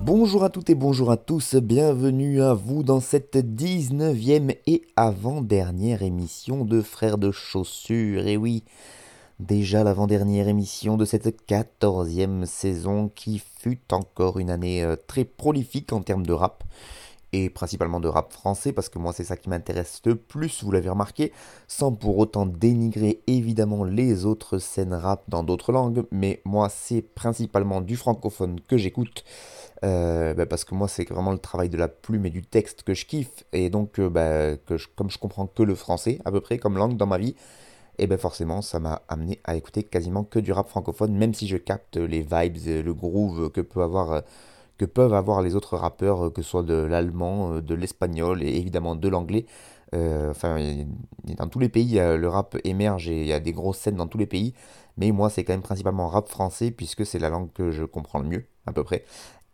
Bonjour à toutes et bonjour à tous, bienvenue à vous dans cette 19e et avant-dernière émission de Frères de Chaussures. Et oui, déjà l'avant-dernière émission de cette 14e saison qui fut encore une année euh, très prolifique en termes de rap et principalement de rap français parce que moi c'est ça qui m'intéresse le plus, vous l'avez remarqué, sans pour autant dénigrer évidemment les autres scènes rap dans d'autres langues, mais moi c'est principalement du francophone que j'écoute. Euh, bah, parce que moi c'est vraiment le travail de la plume et du texte que je kiffe et donc euh, bah, comme je comprends que le français à peu près comme langue dans ma vie et ben forcément ça m'a amené à écouter quasiment que du rap francophone même si je capte les vibes le groove que peut avoir euh, que peuvent avoir les autres rappeurs que ce soit de l'allemand de l'espagnol et évidemment de l'anglais. Enfin dans tous les pays le rap émerge et il y a des grosses scènes dans tous les pays. Mais moi c'est quand même principalement rap français puisque c'est la langue que je comprends le mieux à peu près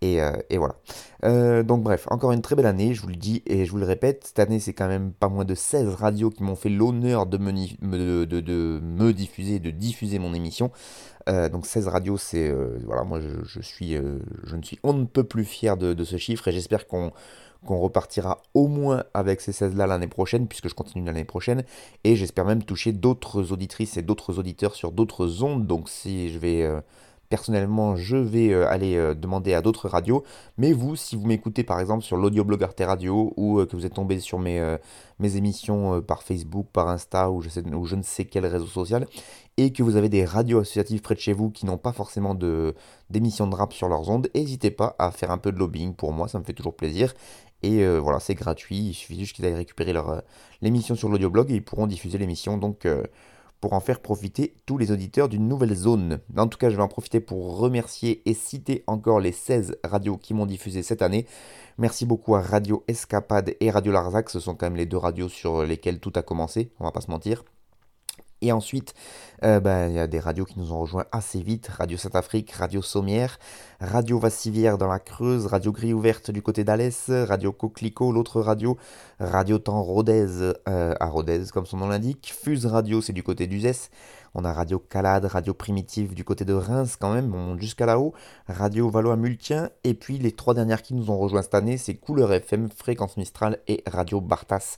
et, euh, et, voilà. Euh, donc bref, encore une très belle année, je vous le dis et je vous le répète, cette année c'est quand même pas moins de 16 radios qui m'ont fait l'honneur de me, de, de, de me, diffuser, de diffuser mon émission. Euh, donc 16 radios, c'est... voilà, moi je, suis... je ne suis on ne peut plus fier de, de ce chiffre et j'espère qu'on qu'on repartira au moins avec ces 16 là l'année prochaine, puisque je continue l'année prochaine, et j'espère même toucher d'autres auditrices et d'autres auditeurs sur d'autres ondes, donc si je vais Personnellement, je vais euh, aller euh, demander à d'autres radios. Mais vous, si vous m'écoutez par exemple sur l'audioblog Arte Radio ou euh, que vous êtes tombé sur mes, émissions par Facebook, par Insta ou je, ne sais quel réseau social et que vous avez des radios associatives près de chez vous qui n'ont pas forcément d'émissions de, rap sur leurs ondes, n'hésitez pas à faire un peu de lobbying pour moi, ça me fait toujours plaisir. Et voilà, c'est gratuit, il suffit juste qu'ils aillent récupérer l'émission sur l'audioblog et ils pourront diffuser l'émission. Donc pour en faire profiter tous les auditeurs d'une nouvelle zone. En tout cas, je vais en profiter pour remercier et citer encore les 16 radios qui m'ont diffusé cette année. Merci beaucoup à Radio Escapade et Radio Larzac, ce sont quand même les deux radios sur lesquelles tout a commencé, on va pas se mentir. Et ensuite, euh, ben, il y a des radios qui nous ont rejoints assez vite. Radio Saint-Afrique, Radio Sommière, Radio Vassivière dans la Creuse, Radio Gris Ouverte du côté d'Alès, Radio Coquelicot, l'autre radio, Radio Temps Rodez euh, à Rodez comme son nom l'indique, Fuse Radio c'est du côté d'Uzès, on a Radio Calade, Radio Primitive du côté de Reims quand même, on monte jusqu'à là-haut, Radio Valois Multien, et puis les trois dernières qui nous ont rejoints cette année, c'est Couleur FM, Fréquence Mistral et Radio Bartas,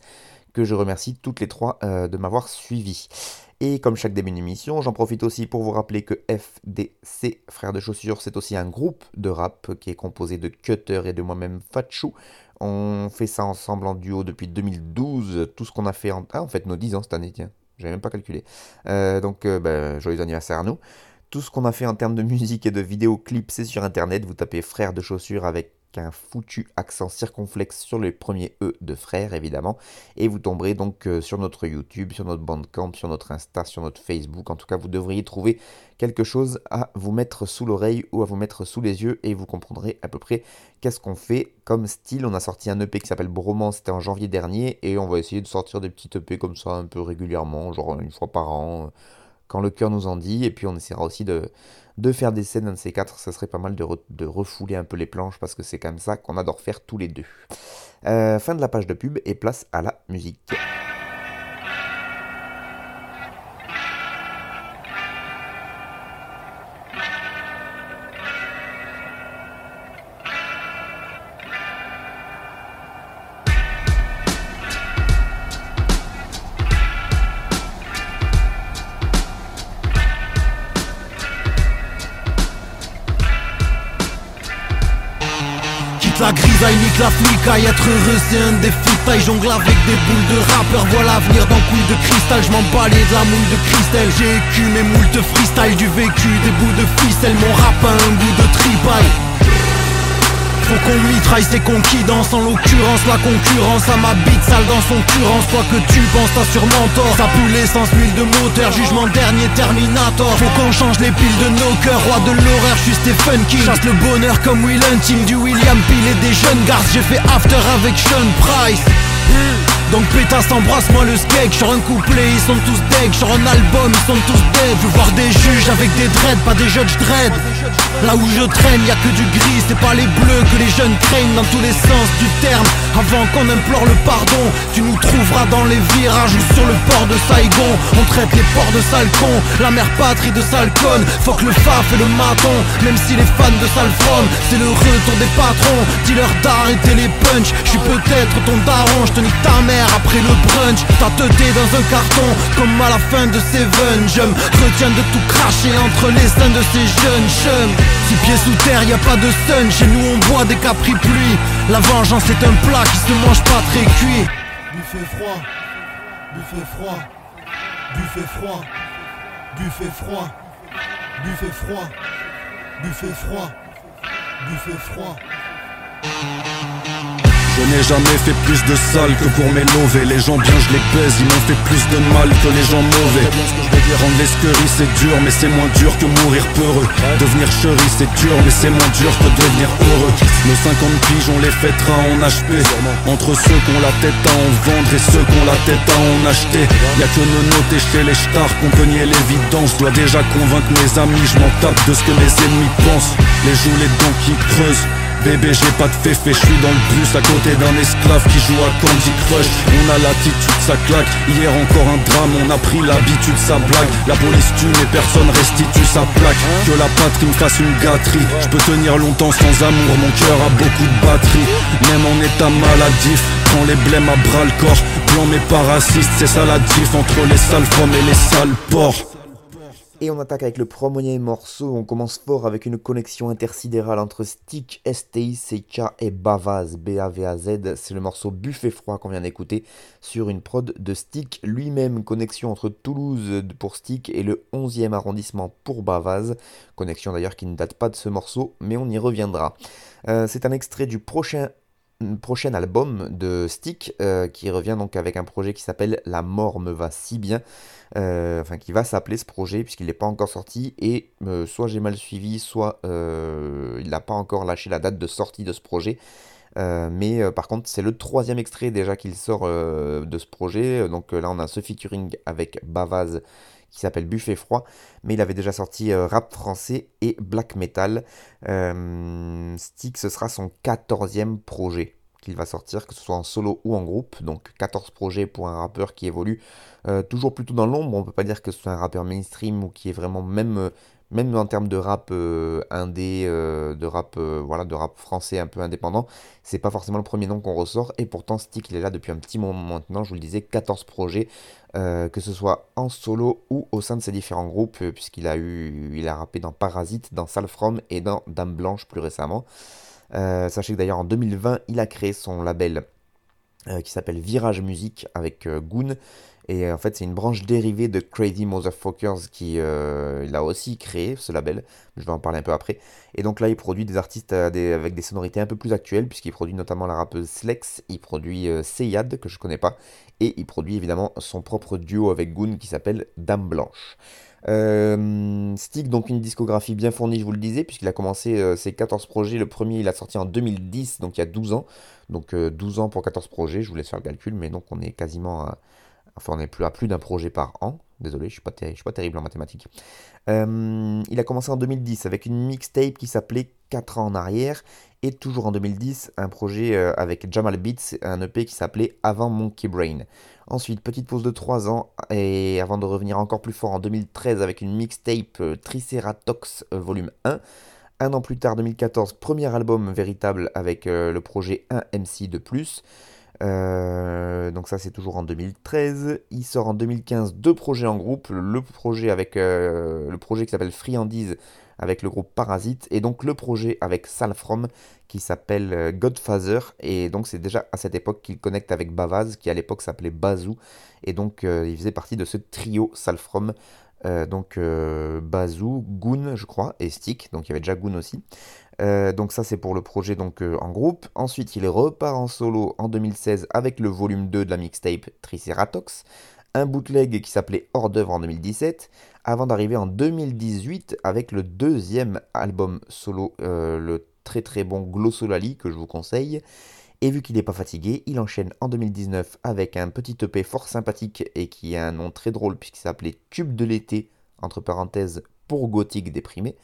que je remercie toutes les trois euh, de m'avoir suivi. Et comme chaque début d'émission, j'en profite aussi pour vous rappeler que FDC, Frères de Chaussures, c'est aussi un groupe de rap qui est composé de Cutter et de moi-même Fatchou. On fait ça ensemble en duo depuis 2012. Tout ce qu'on a fait en... Ah, en fait, nos 10 ans cette année, tiens. J'avais même pas calculé. Euh, donc, euh, ben, joyeux anniversaire à nous. Tout ce qu'on a fait en termes de musique et de vidéoclips, c'est sur internet. Vous tapez Frères de Chaussures avec qu'un foutu accent circonflexe sur le premier E de frère, évidemment. Et vous tomberez donc euh, sur notre YouTube, sur notre Bandcamp, sur notre Insta, sur notre Facebook. En tout cas, vous devriez trouver quelque chose à vous mettre sous l'oreille ou à vous mettre sous les yeux et vous comprendrez à peu près qu'est-ce qu'on fait comme style. On a sorti un EP qui s'appelle Bromance, c'était en janvier dernier, et on va essayer de sortir des petits EP comme ça un peu régulièrement, genre une fois par an, quand le cœur nous en dit. Et puis on essaiera aussi de de faire des scènes, un de ces quatre, ça serait pas mal de, refouler un peu les planches parce que c'est comme ça qu'on adore faire tous les deux. Euh, fin de la page de pub et place à la musique. Heureux c'est un défi taille Jongle avec des boules de rappeur Vois l'avenir dans couille de cristal. Je m'en de la moule de cristal. J'ai écu mes moules de freestyle. Du vécu des bouts de ficelle. Mon rap a un goût de tripaille faut qu'on mitraille, c'est qu'on qui danse En l'occurrence, la concurrence à ma bite sale dans son currence Quoi que tu penses, t'as sûrement tort. Ça pue l'essence, huile de moteur, jugement dernier Terminator. Faut qu'on change les piles de nos cœurs Roi de l'horreur, je suis Stephen King Chasse le bonheur comme Will Hunting Du William Peel et des jeunes garces. J'ai fait after avec Sean Price. Donc pétasse embrasse-moi le skeg. Sur un couplet ils sont tous deg Sur un album ils sont tous dead Je veux voir des juges avec des dreads Pas des judges dread Là où je traîne y a que du gris C'est pas les bleus que les jeunes craignent Dans tous les sens du terme. Avant qu'on implore le pardon Tu nous trouveras dans les virages Ou sur le port de Saigon. On traite les ports de Salcon La mère patrie de Salcon Fuck le faf et le maton Même si les fans de Salfrom C'est le retour des patrons Dis-leur d'arrêter les punch. Je suis peut-être ton daron Je nique ta mère après le brunch. T'as teuté dans un carton comme à la fin de Seven. Je me de tout cracher entre les seins de ces jeunes chums Six pieds sous terre, y a pas de sun Chez nous on boit des capri pluie La vengeance est un plat qui se mange pas très cuit. Buffet froid, buffet froid, buffet froid, buffet froid, buffet froid, buffet froid, froid. Je n'ai jamais fait plus de sale que pour m'élever Les gens bien je les baise, ils m'ont fait plus de mal que les gens mauvais. Rendre l'esquerie c'est dur mais c'est moins dur que mourir peureux. Devenir chéri c'est dur mais c'est moins dur que devenir heureux. Nos 50 piges on les fêtera en HP Entre ceux qui ont la tête à en vendre et ceux qui ont la tête à en acheter. Y'a que nos noter chez les stars qu'on peut nier l'évidence. Je dois déjà convaincre mes amis, je m'en tape de ce que mes ennemis pensent. Les joues les dents qui creusent Bébé j'ai pas de féfé, je suis dans le bus à côté d'un esclave qui joue à Candy Crush. On a l'attitude, ça claque, hier encore un drame, on a pris l'habitude, ça blague. La police tue mais personne restitue sa plaque. Que la patrie me fasse une gâterie, je peux tenir longtemps sans amour, mon cœur a beaucoup de batterie. Même en état maladif, prends les blêmes à bras le corps. Blanc mais pas raciste, c'est ça la diff entre les sales femmes et les sales porcs et on attaque avec le premier morceau, on commence fort avec une connexion intersidérale entre Stick, STI, Seicha et Bavaz, B-A-V-A-Z, c'est le morceau Buffet Froid qu'on vient d'écouter sur une prod de Stick, lui-même. Connexion entre Toulouse pour Stick et le 11e arrondissement pour Bavaz, connexion d'ailleurs qui ne date pas de ce morceau, mais on y reviendra. Euh, c'est un extrait du prochain prochain album de Stick euh, qui revient donc avec un projet qui s'appelle La mort me va si bien. Euh, enfin qui va s'appeler ce projet puisqu'il n'est pas encore sorti et euh, soit j'ai mal suivi, soit il n'a pas encore lâché la date de sortie de ce projet. mais par contre c'est le troisième extrait déjà qu'il sort de ce projet. Donc là on a ce featuring avec Bavaz qui s'appelle Buffet Froid, mais il avait déjà sorti rap français et black metal. Stick, ce sera son 14e projet qu'il va sortir, que ce soit en solo ou en groupe. Donc 14 projets pour un rappeur qui évolue euh, toujours plutôt dans l'ombre. On peut pas dire que ce soit un rappeur mainstream ou qui est vraiment même euh, même en termes de rap euh, indé, de rap voilà, de rap français un peu indépendant, c'est pas forcément le premier nom qu'on ressort. Et pourtant, Stick, il est là depuis un petit moment maintenant. Je vous le disais, 14 projets, que ce soit en solo ou au sein de ses différents groupes, puisqu'il a eu, il a rappé dans Parasite, dans Salfrom et dans Dame Blanche plus récemment. sachez que d'ailleurs en 2020, il a créé son label qui s'appelle Virage Musique avec Goon et euh, en fait, c'est une branche dérivée de Crazy Motherfuckers qui euh, aussi créé ce label. Je vais en parler un peu après. Et donc là, il produit des artistes euh, avec des sonorités un peu plus actuelles, puisqu'il produit notamment la rappeuse Slex, il produit Seyad, que je connais pas, et il produit évidemment son propre duo avec Goon qui s'appelle Dame Blanche. Stick, donc une discographie bien fournie, je vous le disais, puisqu'il a commencé ses 14 projets. Le premier, il a sorti en 2010, donc il y a 12 ans. Donc 12 ans pour 14 projets, je vous laisse faire le calcul, mais donc on est quasiment à Enfin, on n'est plus à plus d'un projet par an. Désolé, je ne suis, pas terrible en mathématiques. Euh, il a commencé en 2010 avec une mixtape qui s'appelait 4 ans en arrière. Et toujours en 2010, un projet euh, avec Jamal Beats, un EP qui s'appelait Avant Monkey Brain. Ensuite, petite pause de 3 ans. Et avant de revenir encore plus fort en 2013 avec une mixtape euh, Triceratops volume 1. Un an plus tard, 2014, premier album véritable avec le projet 1MC de plus. Euh, donc ça c'est toujours en 2013. Il sort en 2015 deux projets en groupe. Le projet avec euh, le projet qui s'appelle Friandise avec le groupe Parasite et donc le projet avec Salfrom qui s'appelle euh, Godfather et donc c'est déjà à cette époque qu'il connecte avec Bavaz qui à l'époque s'appelait Bazou et donc il faisait partie de ce trio Salfrom donc Bazou, Goon, je crois, et Stick. Donc il y avait déjà Goon aussi. Donc ça c'est pour le projet donc en groupe. Ensuite il repart en solo en 2016 avec le volume 2 de la mixtape Triceratops, un bootleg qui s'appelait Hors d'œuvre en 2017, avant d'arriver en 2018 avec le deuxième album solo, le très très bon Glossolali que je vous conseille. Et vu qu'il n'est pas fatigué, il enchaîne en 2019 avec un petit EP fort sympathique et qui a un nom très drôle puisqu'il s'appelait Tube de l'été, entre parenthèses, pour gothique déprimé.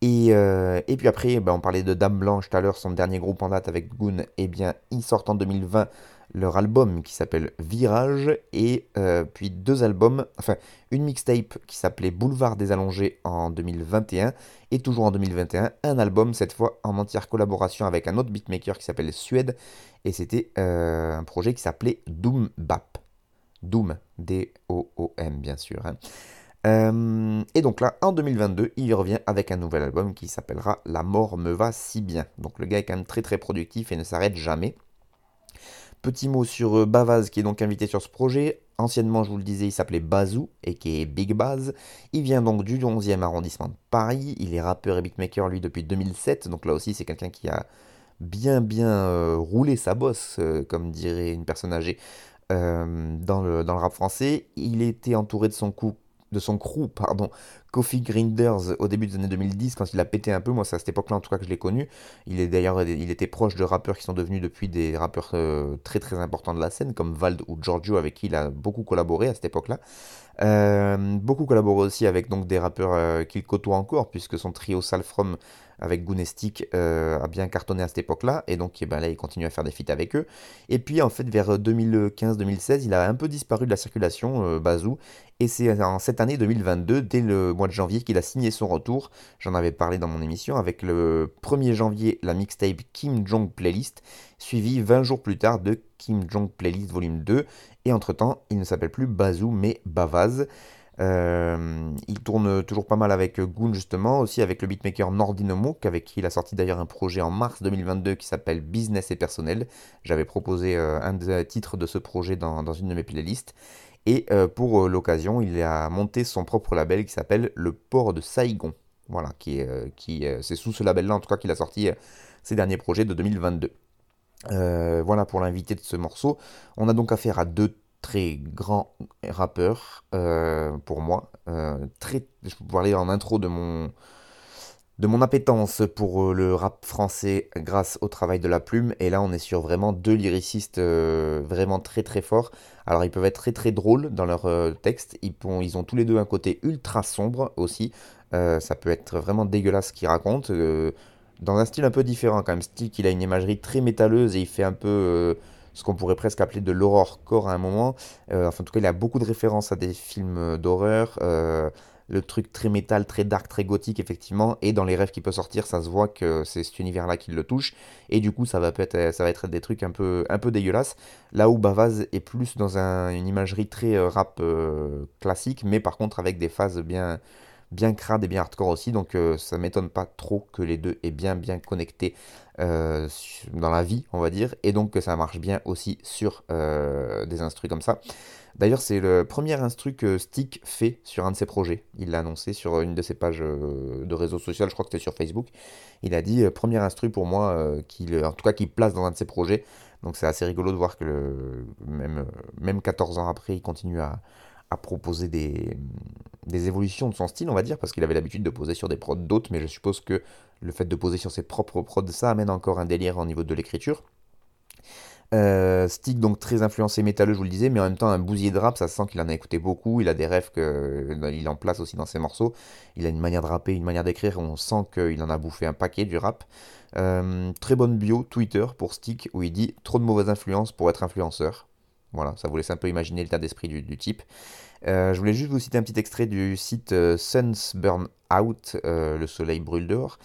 Et, euh, et puis après, ben, on parlait de Dame Blanche tout à l'heure, son dernier groupe en date avec Goon, et bien il sort en 2020 leur album qui s'appelle Virage, et euh, puis deux albums, enfin une mixtape qui s'appelait Boulevard des Allongés en 2021, et toujours en 2021, un album cette fois en entière collaboration avec un autre beatmaker qui s'appelle Suède, et c'était euh, un projet qui s'appelait Doom Bap. Doom, D-O-O-M bien sûr. Hein. Euh, et donc là, en 2022, il revient avec un nouvel album qui s'appellera La mort me va si bien. Donc le gars est quand même très très productif et ne s'arrête jamais. Petit mot sur euh, Bavaz qui est donc invité sur ce projet. Anciennement, je vous le disais, il s'appelait Bazou et qui est Big Baz. Il vient donc du 11e arrondissement de Paris. Il est rappeur et beatmaker lui depuis 2007. Donc là aussi, c'est quelqu'un qui a bien bien euh, roulé sa bosse, comme dirait une personne âgée, dans, le, dans le rap français. Il était entouré de son coup de son crew, pardon, Coffee Grinders au début des années 2010 quand il a pété un peu. Moi, c'est à cette époque-là en tout cas que je l'ai connu. Il est d'ailleurs, il était proche de rappeurs qui sont devenus depuis des rappeurs euh, très très importants de la scène comme Vald ou Giorgio avec qui il a beaucoup collaboré à cette époque-là. Euh, beaucoup collaboré aussi avec donc des rappeurs euh, qu'il côtoie encore puisque son trio Salfrom avec Goonestic euh, a bien cartonné à cette époque-là, et donc eh ben, là il continue à faire des feats avec eux. Et puis en fait vers 2015-2016, il a un peu disparu de la circulation, euh, Bazou, et c'est en cette année 2022, dès le mois de janvier, qu'il a signé son retour. J'en avais parlé dans mon émission, avec le 1er janvier la mixtape Kim Jong Playlist, suivi 20 jours plus tard de Kim Jong Playlist volume 2, et entre-temps il ne s'appelle plus Bazou mais Bavaz. Euh, il tourne toujours pas mal avec Goon justement, aussi avec le beatmaker Nordinomo, avec qui il a sorti d'ailleurs un projet en mars 2022 qui s'appelle Business et Personnel. J'avais proposé euh, un des titres de ce projet dans, une de mes playlists. Et euh, pour l'occasion, il a monté son propre label qui s'appelle Le Port de Saigon. Voilà, qui, qui c'est sous ce label-là en tout cas qu'il a sorti ses derniers projets de 2022. voilà pour l'invité de ce morceau. On a donc affaire à deux très grand rappeur euh, pour moi. Euh, très, je peux parler en intro de mon, de mon appétence pour euh, le rap français grâce au travail de la plume. Et là, on est sur vraiment deux lyricistes vraiment très très forts. Alors, ils peuvent être très très drôles dans leurs textes. Ils, ils ont tous les deux un côté ultra sombre aussi. ça peut être vraiment dégueulasse ce qu'ils racontent. dans un style un peu différent quand même. Style qu'il a une imagerie très métalleuse et il fait un peu ce qu'on pourrait presque appeler de l'horror-core à un moment. Euh, enfin, en tout cas, il a beaucoup de références à des films euh, d'horreur. Euh, le truc très métal, très dark, très gothique, effectivement. Et dans les rêves qui peut sortir, ça se voit que c'est cet univers-là qui le touche. Et du coup, ça va, être, ça va être des trucs un peu, un peu dégueulasses. Là où Bavaz est plus dans une imagerie très rap classique, mais par contre avec des phases bien, bien crade et bien hardcore aussi. Donc ça m'étonne pas trop que les deux aient bien, bien connecté euh, dans la vie, on va dire, et donc que ça marche bien aussi sur euh, des instrus comme ça. D'ailleurs, c'est le premier instru que Stick fait sur un de ses projets. Il l'a annoncé sur une de ses pages euh, de réseau social, je crois que c'était sur Facebook. Il a dit premier instru pour moi, en tout cas qu'il place dans un de ses projets. Donc c'est assez rigolo de voir que même, même 14 ans après, il continue à, à proposer des, évolutions de son style, on va dire, parce qu'il avait l'habitude de poser sur des prods d'autres, mais je suppose que le fait de poser sur ses propres prods, ça amène encore un délire au niveau de l'écriture. Euh, Stick donc très influencé métalleux, je vous le disais, mais en même temps un bousier de rap, ça sent qu'il en a écouté beaucoup, il a des rêves qu'il en place aussi dans ses morceaux, il a une manière de rapper, une manière d'écrire, on sent qu'il en a bouffé un paquet du rap. Euh, très bonne bio Twitter pour Stick où il dit trop de mauvaises influences pour être influenceur. Voilà, ça vous laisse un peu imaginer l'état d'esprit du, type. je voulais juste vous citer un petit extrait du site Suns Burn Out, le soleil brûle dehors,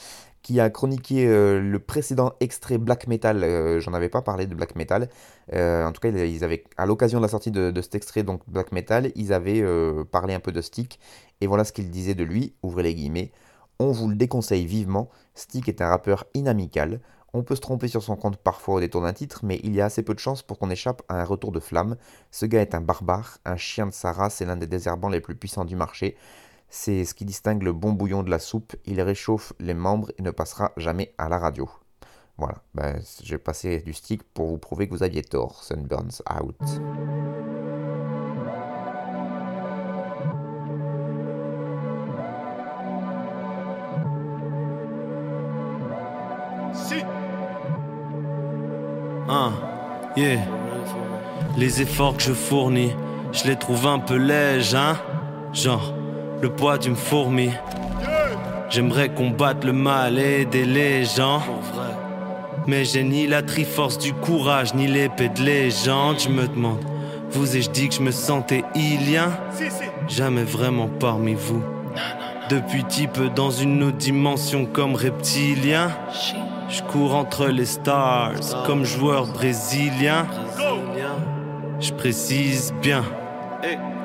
qui a chroniqué euh, le précédent extrait Black Metal. Euh, j'en avais pas parlé de Black Metal. Euh, en tout cas, ils avaient, à l'occasion de la sortie de, cet extrait, donc Black Metal, ils avaient parlé un peu de Stick. Et voilà ce qu'il disait de lui, ouvrez les guillemets. On vous le déconseille vivement. Stick est un rappeur inamical. On peut se tromper sur son compte parfois au détour d'un titre, mais il y a assez peu de chances pour qu'on échappe à un retour de flamme. Ce gars est un barbare, un chien de sa race et l'un des désherbants les plus puissants du marché. C'est ce qui distingue le bon bouillon de la soupe, il réchauffe les membres et ne passera jamais à la radio. Voilà, ben, j'ai passé du stick pour vous prouver que vous aviez tort. Sunburns out. Hein, yeah. Les efforts que je fournis, je les trouve un peu lèges, hein. Genre, le poids d'une fourmi. J'aimerais combattre le mal et aider les gens. Mais j'ai ni la triforce du courage, ni l'épée de légende. Je me demande, vous ai-je dit que je me sentais ilien? Jamais vraiment parmi vous. Depuis peu dans une autre dimension comme reptilien. Je cours entre les stars comme joueur brésilien. Je précise bien.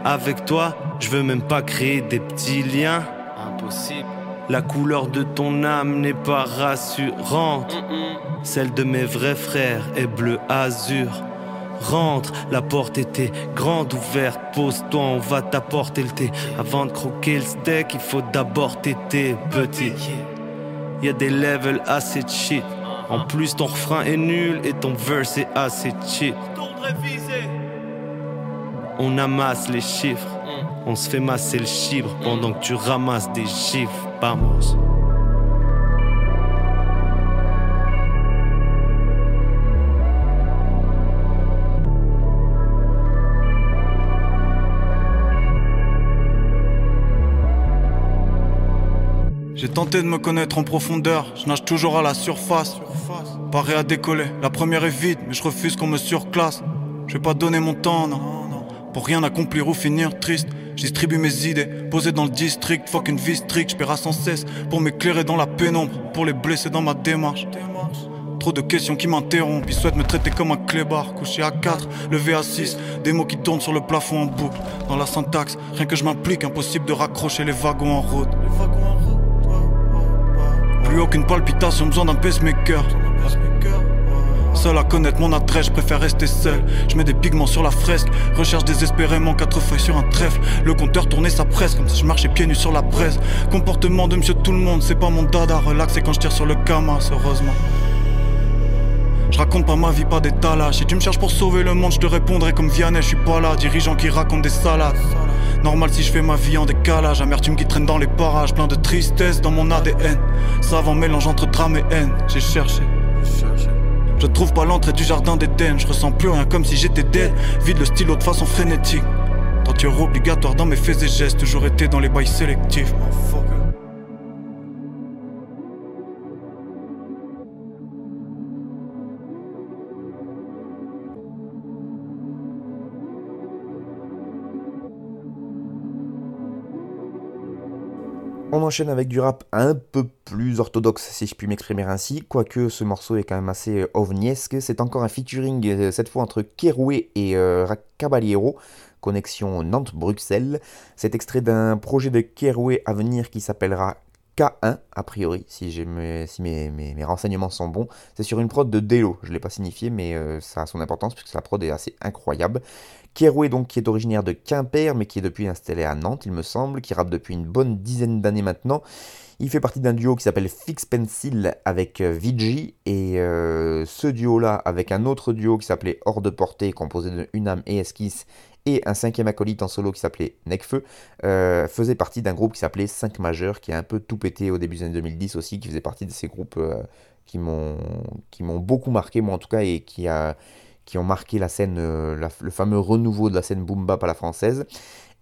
Avec toi, je veux même pas créer des petits liens. Impossible. La couleur de ton âme n'est pas rassurante. Celle de mes vrais frères est bleu azur. Rentre, la porte était grande ouverte. Pose-toi, on va t'apporter le thé. Avant de croquer le steak, il faut d'abord t'aider, petit. Y a des levels assez cheap. En plus, ton refrain est nul et ton verse est assez cheap. On amasse les chiffres. On se fait masser le chibre pendant que tu ramasses des chiffres. Vamos. J'ai tenté de me connaître en profondeur, je nage toujours à la surface. Paré à décoller, la première est vide, mais je refuse qu'on me surclasse. Je vais pas donner mon temps, non, pour rien accomplir ou finir triste. Je distribue mes idées, posées dans le district, fuck une vie stricte, je sans cesse pour m'éclairer dans la pénombre, pour les blesser dans ma démarche. Trop de questions qui m'interrompent, ils souhaitent me traiter comme un clébard, couché à 4, levé à 6, des mots qui tournent sur le plafond en boucle. Dans la syntaxe, rien que je m'implique, impossible de raccrocher les wagons en route. Plus aucune palpitation, besoin d'un pacemaker. Seul à connaître mon adresse, je préfère rester seul. Je mets des pigments sur la fresque, recherche désespérément quatre feuilles sur un trèfle. Le compteur tournait sa presse comme si je marchais pieds nus sur la presse. Comportement de monsieur tout le monde, c'est pas mon dada. Relaxé quand je tire sur le camas, heureusement. Je raconte pas ma vie, pas des talas. Si tu me cherches pour sauver le monde, je te répondrai comme Vianney, je suis pas là. Dirigeant qui raconte des salades. Normal si je fais ma vie en décalage, amertume qui traîne dans les parages, plein de tristesse dans mon ADN. Savant mélange entre drame et haine, j'ai cherché. Je trouve pas l'entrée du jardin d'Éden, je ressens plus rien comme si j'étais dead. Vide le stylo de façon frénétique. Tenture obligatoire dans mes faits et gestes, toujours été dans les bails sélectifs. On enchaîne avec du rap un peu plus orthodoxe, si je puis m'exprimer ainsi, quoique ce morceau est quand même assez euh, ovniesque. C'est encore un featuring, euh, cette fois entre Keroué et euh, Caballero, connexion Nantes-Bruxelles. C'est extrait d'un projet de Keroué à venir qui s'appellera K1, a priori, si, mes, renseignements sont bons. C'est sur une prod de Delo, je ne l'ai pas signifié, mais ça a son importance puisque sa prod est assez incroyable. Keroué, donc, qui est originaire de Quimper, mais qui est depuis installé à Nantes, il me semble, qui rappe depuis une bonne dizaine d'années maintenant. Il fait partie d'un duo qui s'appelle Fix Pencil avec euh, Vigi, et euh, ce duo-là, avec un autre duo qui s'appelait Hors de portée, composé de Unam et Esquisse, et un cinquième acolyte en solo qui s'appelait Necfeu, euh, faisait partie d'un groupe qui s'appelait 5 majeurs, qui a un peu tout pété au début des années 2010 aussi, qui faisait partie de ces groupes qui m'ont beaucoup marqué, moi en tout cas, et qui a qui ont marqué la scène, euh, le fameux renouveau de la scène boom bap à la française.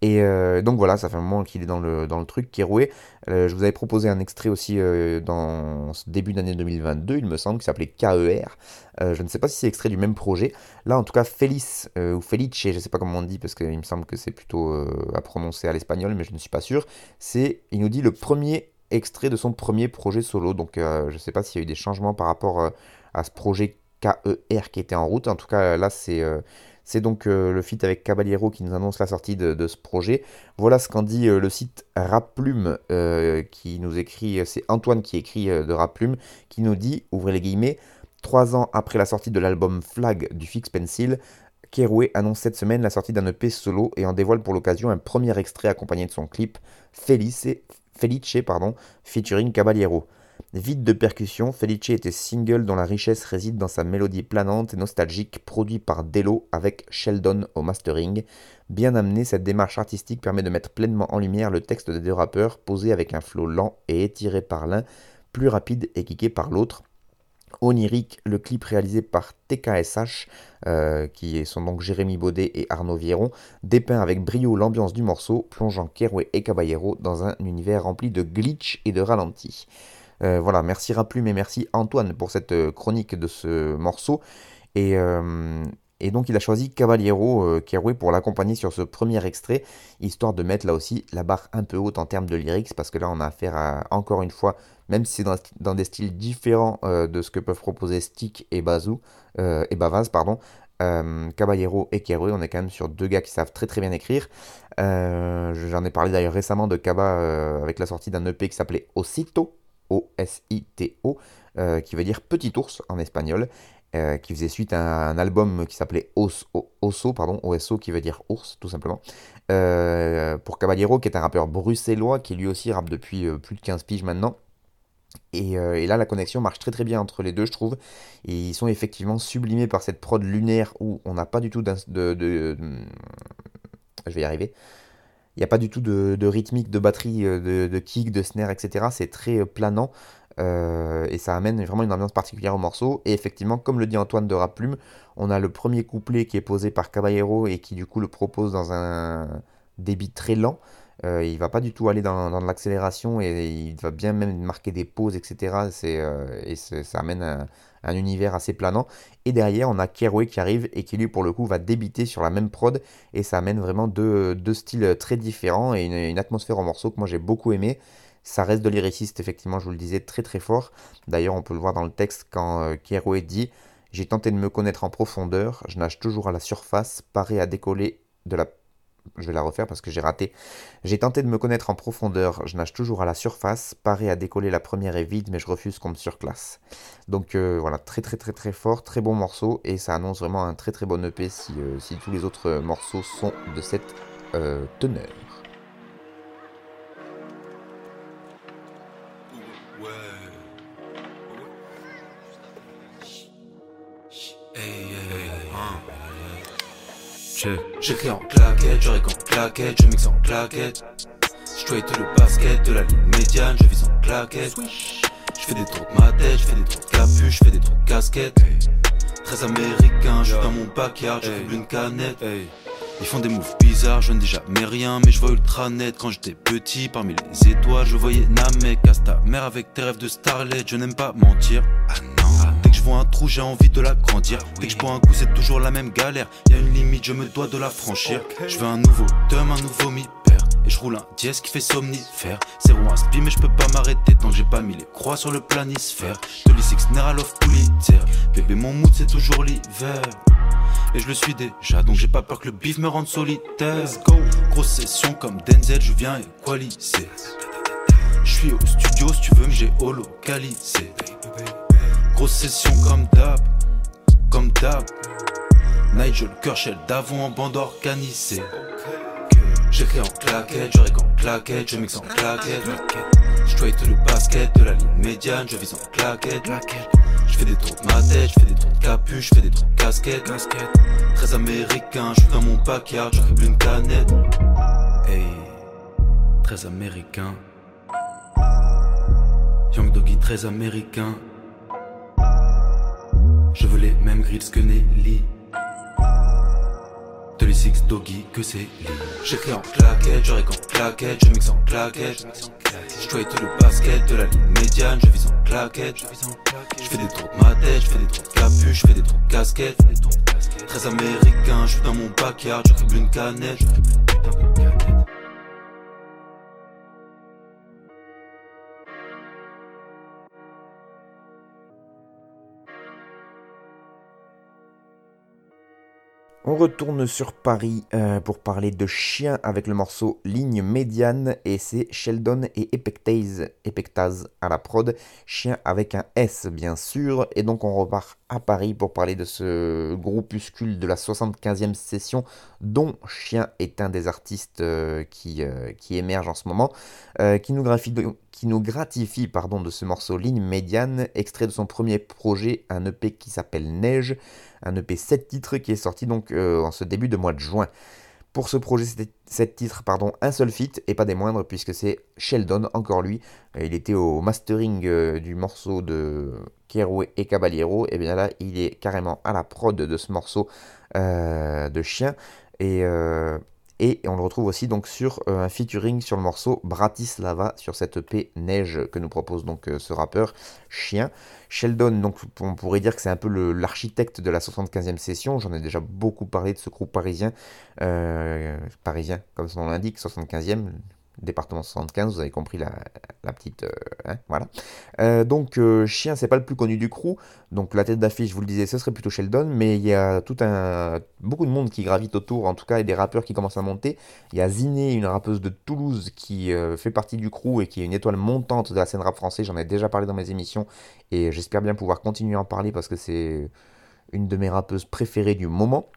Et euh, donc voilà, ça fait un moment qu'il est dans le, dans le truc, Keroué. Euh, je vous avais proposé un extrait aussi dans ce début d'année 2022, il me semble, qui s'appelait KER. je ne sais pas si c'est extrait du même projet. Là, en tout cas, Félix, ou Felice, je ne sais pas comment on dit, parce qu'il me semble que c'est plutôt à prononcer à l'espagnol, mais je ne suis pas sûr. C'est, il nous dit, le premier extrait de son premier projet solo. Donc je ne sais pas s'il y a eu des changements par rapport à ce projet KER qui était en route. En tout cas, là, c'est euh, donc euh, le feat avec Caballero qui nous annonce la sortie de, ce projet. Voilà ce qu'en dit euh, le site Raplume qui nous écrit, c'est Antoine qui écrit de Raplume, qui nous dit, ouvrez les guillemets, trois ans après la sortie de l'album Flag du Fix Pencil, Keroué annonce cette semaine la sortie d'un EP solo et en dévoile pour l'occasion un premier extrait accompagné de son clip Felice, Felice pardon, featuring Caballero. Vide de percussion, Felice était single dont la richesse réside dans sa mélodie planante et nostalgique produit par Delo avec Sheldon au mastering. Bien amené, cette démarche artistique permet de mettre pleinement en lumière le texte des deux rappeurs posé avec un flow lent et étiré par l'un, plus rapide et kické par l'autre. Onirique, le clip réalisé par TKSH, euh, qui sont donc Jérémy Baudet et Arnaud Vieron, dépeint avec brio l'ambiance du morceau, plongeant Keroué et Caballero dans un univers rempli de glitch et de ralentis. Euh, voilà, merci Raplume et merci Antoine pour cette euh, chronique de ce morceau. Et, euh, donc il a choisi Caballero Keroué pour l'accompagner sur ce premier extrait, histoire de mettre là aussi la barre un peu haute en termes de lyrics, parce que là on a affaire à, encore une fois, même si c'est dans, des styles différents de ce que peuvent proposer Stick et Bazou, et Bavaz, pardon, Caballero et Keroué, on est quand même sur deux gars qui savent très très bien écrire. J'en ai parlé d'ailleurs récemment de Kaba avec la sortie d'un EP qui s'appelait Osito, O-S-I-T-O, euh, qui veut dire petit ours en espagnol, euh, qui faisait suite à un album qui s'appelait Oso, pardon, OSO, qui veut dire ours, tout simplement. Euh, pour Caballero, qui est un rappeur bruxellois, qui lui aussi rappe depuis plus de 15 piges maintenant. Et, là, la connexion marche très très bien entre les deux, je trouve. Et ils sont effectivement sublimés par cette prod lunaire où on n'a pas du tout de, de, Je vais y arriver. Il n'y a pas du tout de, rythmique, de batterie, euh, de, kick, de snare, etc. C'est très euh, planant. Euh, et ça amène vraiment une ambiance particulière au morceau. Et effectivement, comme le dit Antoine de Raplume, on a le premier couplet qui est posé par Caballero et qui du coup le propose dans un débit très lent. Euh, il va pas du tout aller dans, dans l'accélération et il va bien même marquer des pauses, etc. et ça amène un, un univers assez planant. Et derrière, on a Keroué qui arrive et qui lui, pour le coup, va débiter sur la même prod. Et ça amène vraiment deux, styles très différents et une, atmosphère en morceau que moi j'ai beaucoup aimé. Ça reste de l'irréciste, effectivement, je vous le disais, très très fort. D'ailleurs, on peut le voir dans le texte quand euh, Keroué dit J'ai tenté de me connaître en profondeur, je nage toujours à la surface, paré à décoller de la je vais la refaire parce que j'ai raté. J'ai tenté de me connaître en profondeur, je nage toujours à la surface, paré à décoller la première est vide, mais je refuse qu'on me surclasse. Donc euh, voilà, très très très très fort, très bon morceau, et ça annonce vraiment un très très bon EP si, euh, si tous les autres morceaux sont de cette euh, teneur. J'écris en claquette, je en claquette, je mixe en claquette. To le basket, de la ligne médiane, je vis en claquette. Je fais des de ma tête, je fais des de capuche, je fais des de casquette. Très américain, je suis dans mon backyard, je hey. une canette. Ils font des moves bizarres, je ne dis jamais rien, mais je vois ultra net. Quand j'étais petit, parmi les étoiles, je voyais Namek, casse ta mère avec tes rêves de starlet, je n'aime pas mentir. Vois un trou, j'ai envie de l'agrandir. Dès que je prends un coup, c'est toujours la même galère. Y a une limite, je me dois de la franchir. Je veux un nouveau tome, un nouveau mi et je roule un dièse qui fait somnifère. C'est un speed, mais je peux pas m'arrêter tant que j'ai pas mis les croix sur le planisphère. De l'I6 Neralof Pulitzer. Bébé, mon mood c'est toujours l'hiver. Et je le suis déjà, donc j'ai pas peur que le bif me rende solitaire. go. Grosse session comme Denzel, je viens équaliser. Je suis au studio si tu veux, mais j'ai holocalisé. Grosse session comme d'hab, comme d'hab. Nigel Kershell d'avant en bande organisée. J'écris en claquette, je en claquette, je mixe en claquette. Je to le basket de la ligne médiane, je vis en claquette. Je fais des trous de ma tête, je fais des trous de capuche, je fais des trous de casquette. Très américain, je suis dans mon backyard, je une canette. Hey, très américain. Young Doggy, très américain. Je veux les mêmes grilles que Nelly. De les six doggy que c'est J'écris en claquette, je en claquette, je mixe en claquette. Je to le basket de la ligne médiane, je vis en claquette. Je fais des trous de ma tête, je fais des trous de capuche, je fais des trous de casquette. Très américain, je suis dans mon backyard, je une canette. On retourne sur Paris euh, pour parler de Chien avec le morceau Ligne médiane et c'est Sheldon et Epectase, à la prod, Chien avec un S bien sûr. Et donc on repart à Paris pour parler de ce groupuscule de la 75e session dont Chien est un des artistes euh, qui, euh, qui émerge en ce moment, qui nous gratifie, qui nous gratifie pardon, de ce morceau Ligne médiane, extrait de son premier projet, un EP qui s'appelle Neige un EP 7 titres qui est sorti donc euh, en ce début de mois de juin. Pour ce projet 7 titres, pardon, un seul feat, et pas des moindres, puisque c'est Sheldon, encore lui. Euh, il était au mastering euh, du morceau de Keroué et Caballero, et bien là, il est carrément à la prod de ce morceau de chien. Et et on le retrouve aussi donc sur euh, un featuring sur le morceau Bratislava sur cette EP Neige que nous propose donc euh, ce rappeur Chien. Sheldon, donc on pourrait dire que c'est un peu l'architecte de la 75e session. J'en ai déjà beaucoup parlé de ce groupe parisien, euh, parisien comme son nom l'indique, 75e, département 75, vous avez compris la, petite... Euh, hein, voilà. Euh, donc euh, Chien, c'est pas le plus connu du crew, donc la tête d'affiche, je vous le disais, ce serait plutôt Sheldon, mais il y a tout un... beaucoup de monde qui gravite autour, en tout cas, et des rappeurs qui commencent à monter. Il y a Ziné, une rappeuse de Toulouse, qui fait partie du crew et qui est une étoile montante de la scène rap français, j'en ai déjà parlé dans mes émissions, et j'espère bien pouvoir continuer à en parler parce que c'est une de mes rappeuses préférées du moment.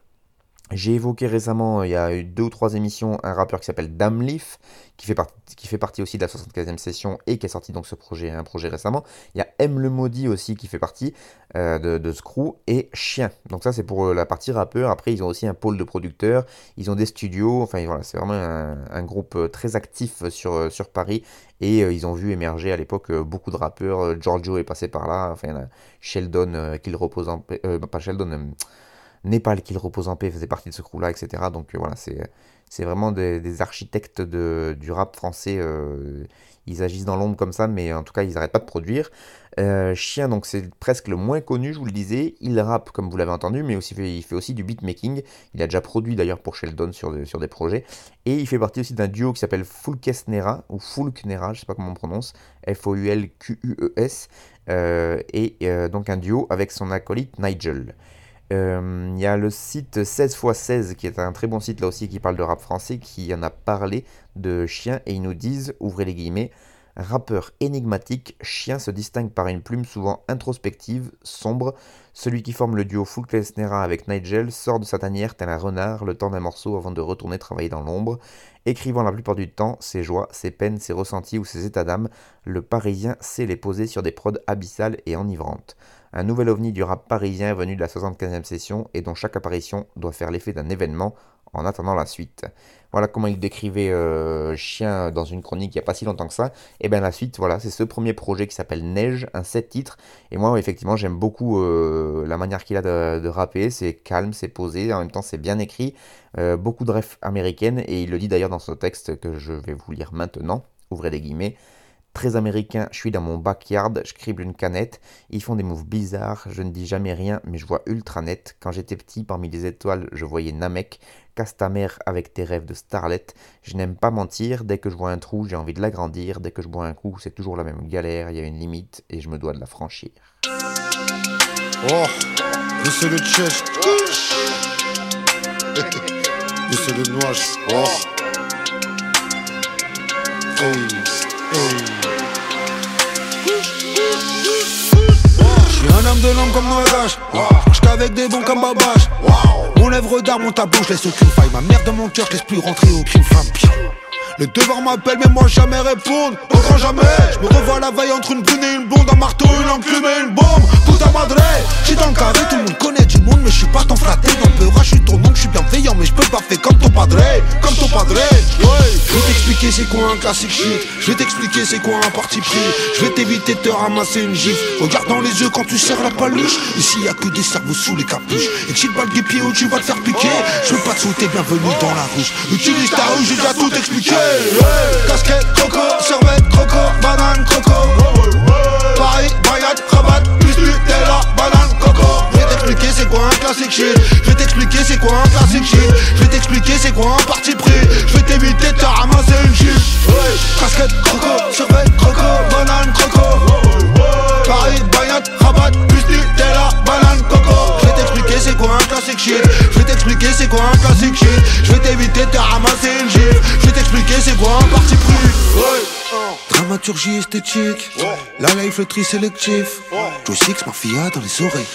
J'ai évoqué récemment, il y a eu deux ou trois émissions, un rappeur qui s'appelle Damleaf, qui fait, qui fait partie aussi de la 75e session et qui a sorti donc ce projet, un projet récemment. Il y a M le Maudit aussi qui fait partie euh, de, de Screw et Chien. Donc ça c'est pour euh, la partie rappeur. Après ils ont aussi un pôle de producteurs, ils ont des studios, enfin voilà, c'est vraiment un, groupe euh, très actif sur, sur Paris et ils ont vu émerger à l'époque beaucoup de rappeurs. Giorgio est passé par là, enfin Sheldon qu'il repose en pas Sheldon. Népal, qu'il repose en paix, faisait partie de ce crew-là, etc. Donc euh, voilà, c'est vraiment des, architectes de, du rap français. Euh, ils agissent dans l'ombre comme ça, mais en tout cas, ils n'arrêtent pas de produire. Euh, Chien, donc c'est presque le moins connu, je vous le disais. Il rappe, comme vous l'avez entendu, mais aussi il fait aussi du beatmaking. Il a déjà produit d'ailleurs pour Sheldon sur, sur des projets. Et il fait partie aussi d'un duo qui s'appelle Fulkesnera, ou Fulknera, je sais pas comment on prononce, F-O-U-L-Q-U-E-S. et donc un duo avec son acolyte Nigel. Euh, il y a le site 16x16 qui est un très bon site là aussi qui parle de rap français qui en a parlé de Chien et ils nous disent, ouvrez les guillemets, rappeur énigmatique, Chien se distingue par une plume souvent introspective, sombre. Celui qui forme le duo Full Nera avec Nigel sort de sa tanière tel un renard le temps d'un morceau avant de retourner travailler dans l'ombre. Écrivant la plupart du temps ses joies, ses peines, ses ressentis ou ses états d'âme, le Parisien sait les poser sur des prods abyssales et enivrantes un nouvel ovni du rap parisien venu de la 75e session et dont chaque apparition doit faire l'effet d'un événement en attendant la suite. Voilà comment il décrivait euh, Chien dans une chronique il n'y a pas si longtemps que ça. Et bien la suite, voilà, c'est ce premier projet qui s'appelle Neige, un 7 titres. Et moi, effectivement, j'aime beaucoup euh, la manière qu'il a de, rapper. C'est calme, c'est posé, en même temps c'est bien écrit. Euh, beaucoup de refs américaines. Et il le dit d'ailleurs dans ce texte que je vais vous lire maintenant. Ouvrez des guillemets. Très américain, je suis dans mon backyard, je crible une canette, ils font des moves bizarres, je ne dis jamais rien, mais je vois ultra net. Quand j'étais petit, parmi les étoiles, je voyais Namek, casse ta mère avec tes rêves de starlet. Je n'aime pas mentir, dès que je vois un trou, j'ai envie de l'agrandir, dès que je bois un coup, c'est toujours la même galère, il y a une limite et je me dois de la franchir. Oh, c'est le chest. c'est le noix. Oh. Hey. Suis un homme de l'homme comme Noagash J'suis qu'avec des bons comme Babache. Mon œuvre d'art, mon tableau, je laisse aucune faille. Ma mère de mon cœur, je laisse plus rentrer aucune femme le devoir m'appelle mais moi jamais répondre Au grand jamais. Je me revois la veille entre une brune et une blonde Un marteau, une enclume et une bombe. Puta madre. J'suis dans le carré, tout le monde connaît du monde Mais je suis pas ton fraté. Dans le je suis ton oncle, je suis bienveillant Mais je peux pas faire comme ton padre. Comme ton padre. Ouais. Je vais t'expliquer c'est quoi un classique shit. Je vais t'expliquer c'est quoi un parti pris. Je vais t'éviter de te ramasser une gifle. Regarde dans les yeux quand tu serres la paluche. Ici y a que des cerveaux sous les capuches. Et que si le des pieds où tu vas te faire piquer. Je veux pas te souhaiter bienvenue dans la rouge. Utilise ta rue, j'ai déjà tout expliqué Casquette, coco, serviette, croco, banane, coco Paris, Bayat, Rabat, plus Nutella, banane, coco. Je vais t'expliquer c'est quoi un classique shit. Je vais t'expliquer c'est quoi un classique shit. Je vais t'expliquer c'est quoi un parti pris. Je vais t'éviter de te ramasser une shit Casquette, coco, serviette, croco, banane, croco. Paris, Bayat, Rabat, plus Nutella, banane, coco c'est quoi un classique shit Je vais t'expliquer c'est quoi un classique shit. Je vais t'éviter de te ramasser une gifle Je vais t'expliquer c'est quoi un parti pris dramaturgie esthétique. La life, le tri sélectif. Joe Six, mafia dans les oreilles.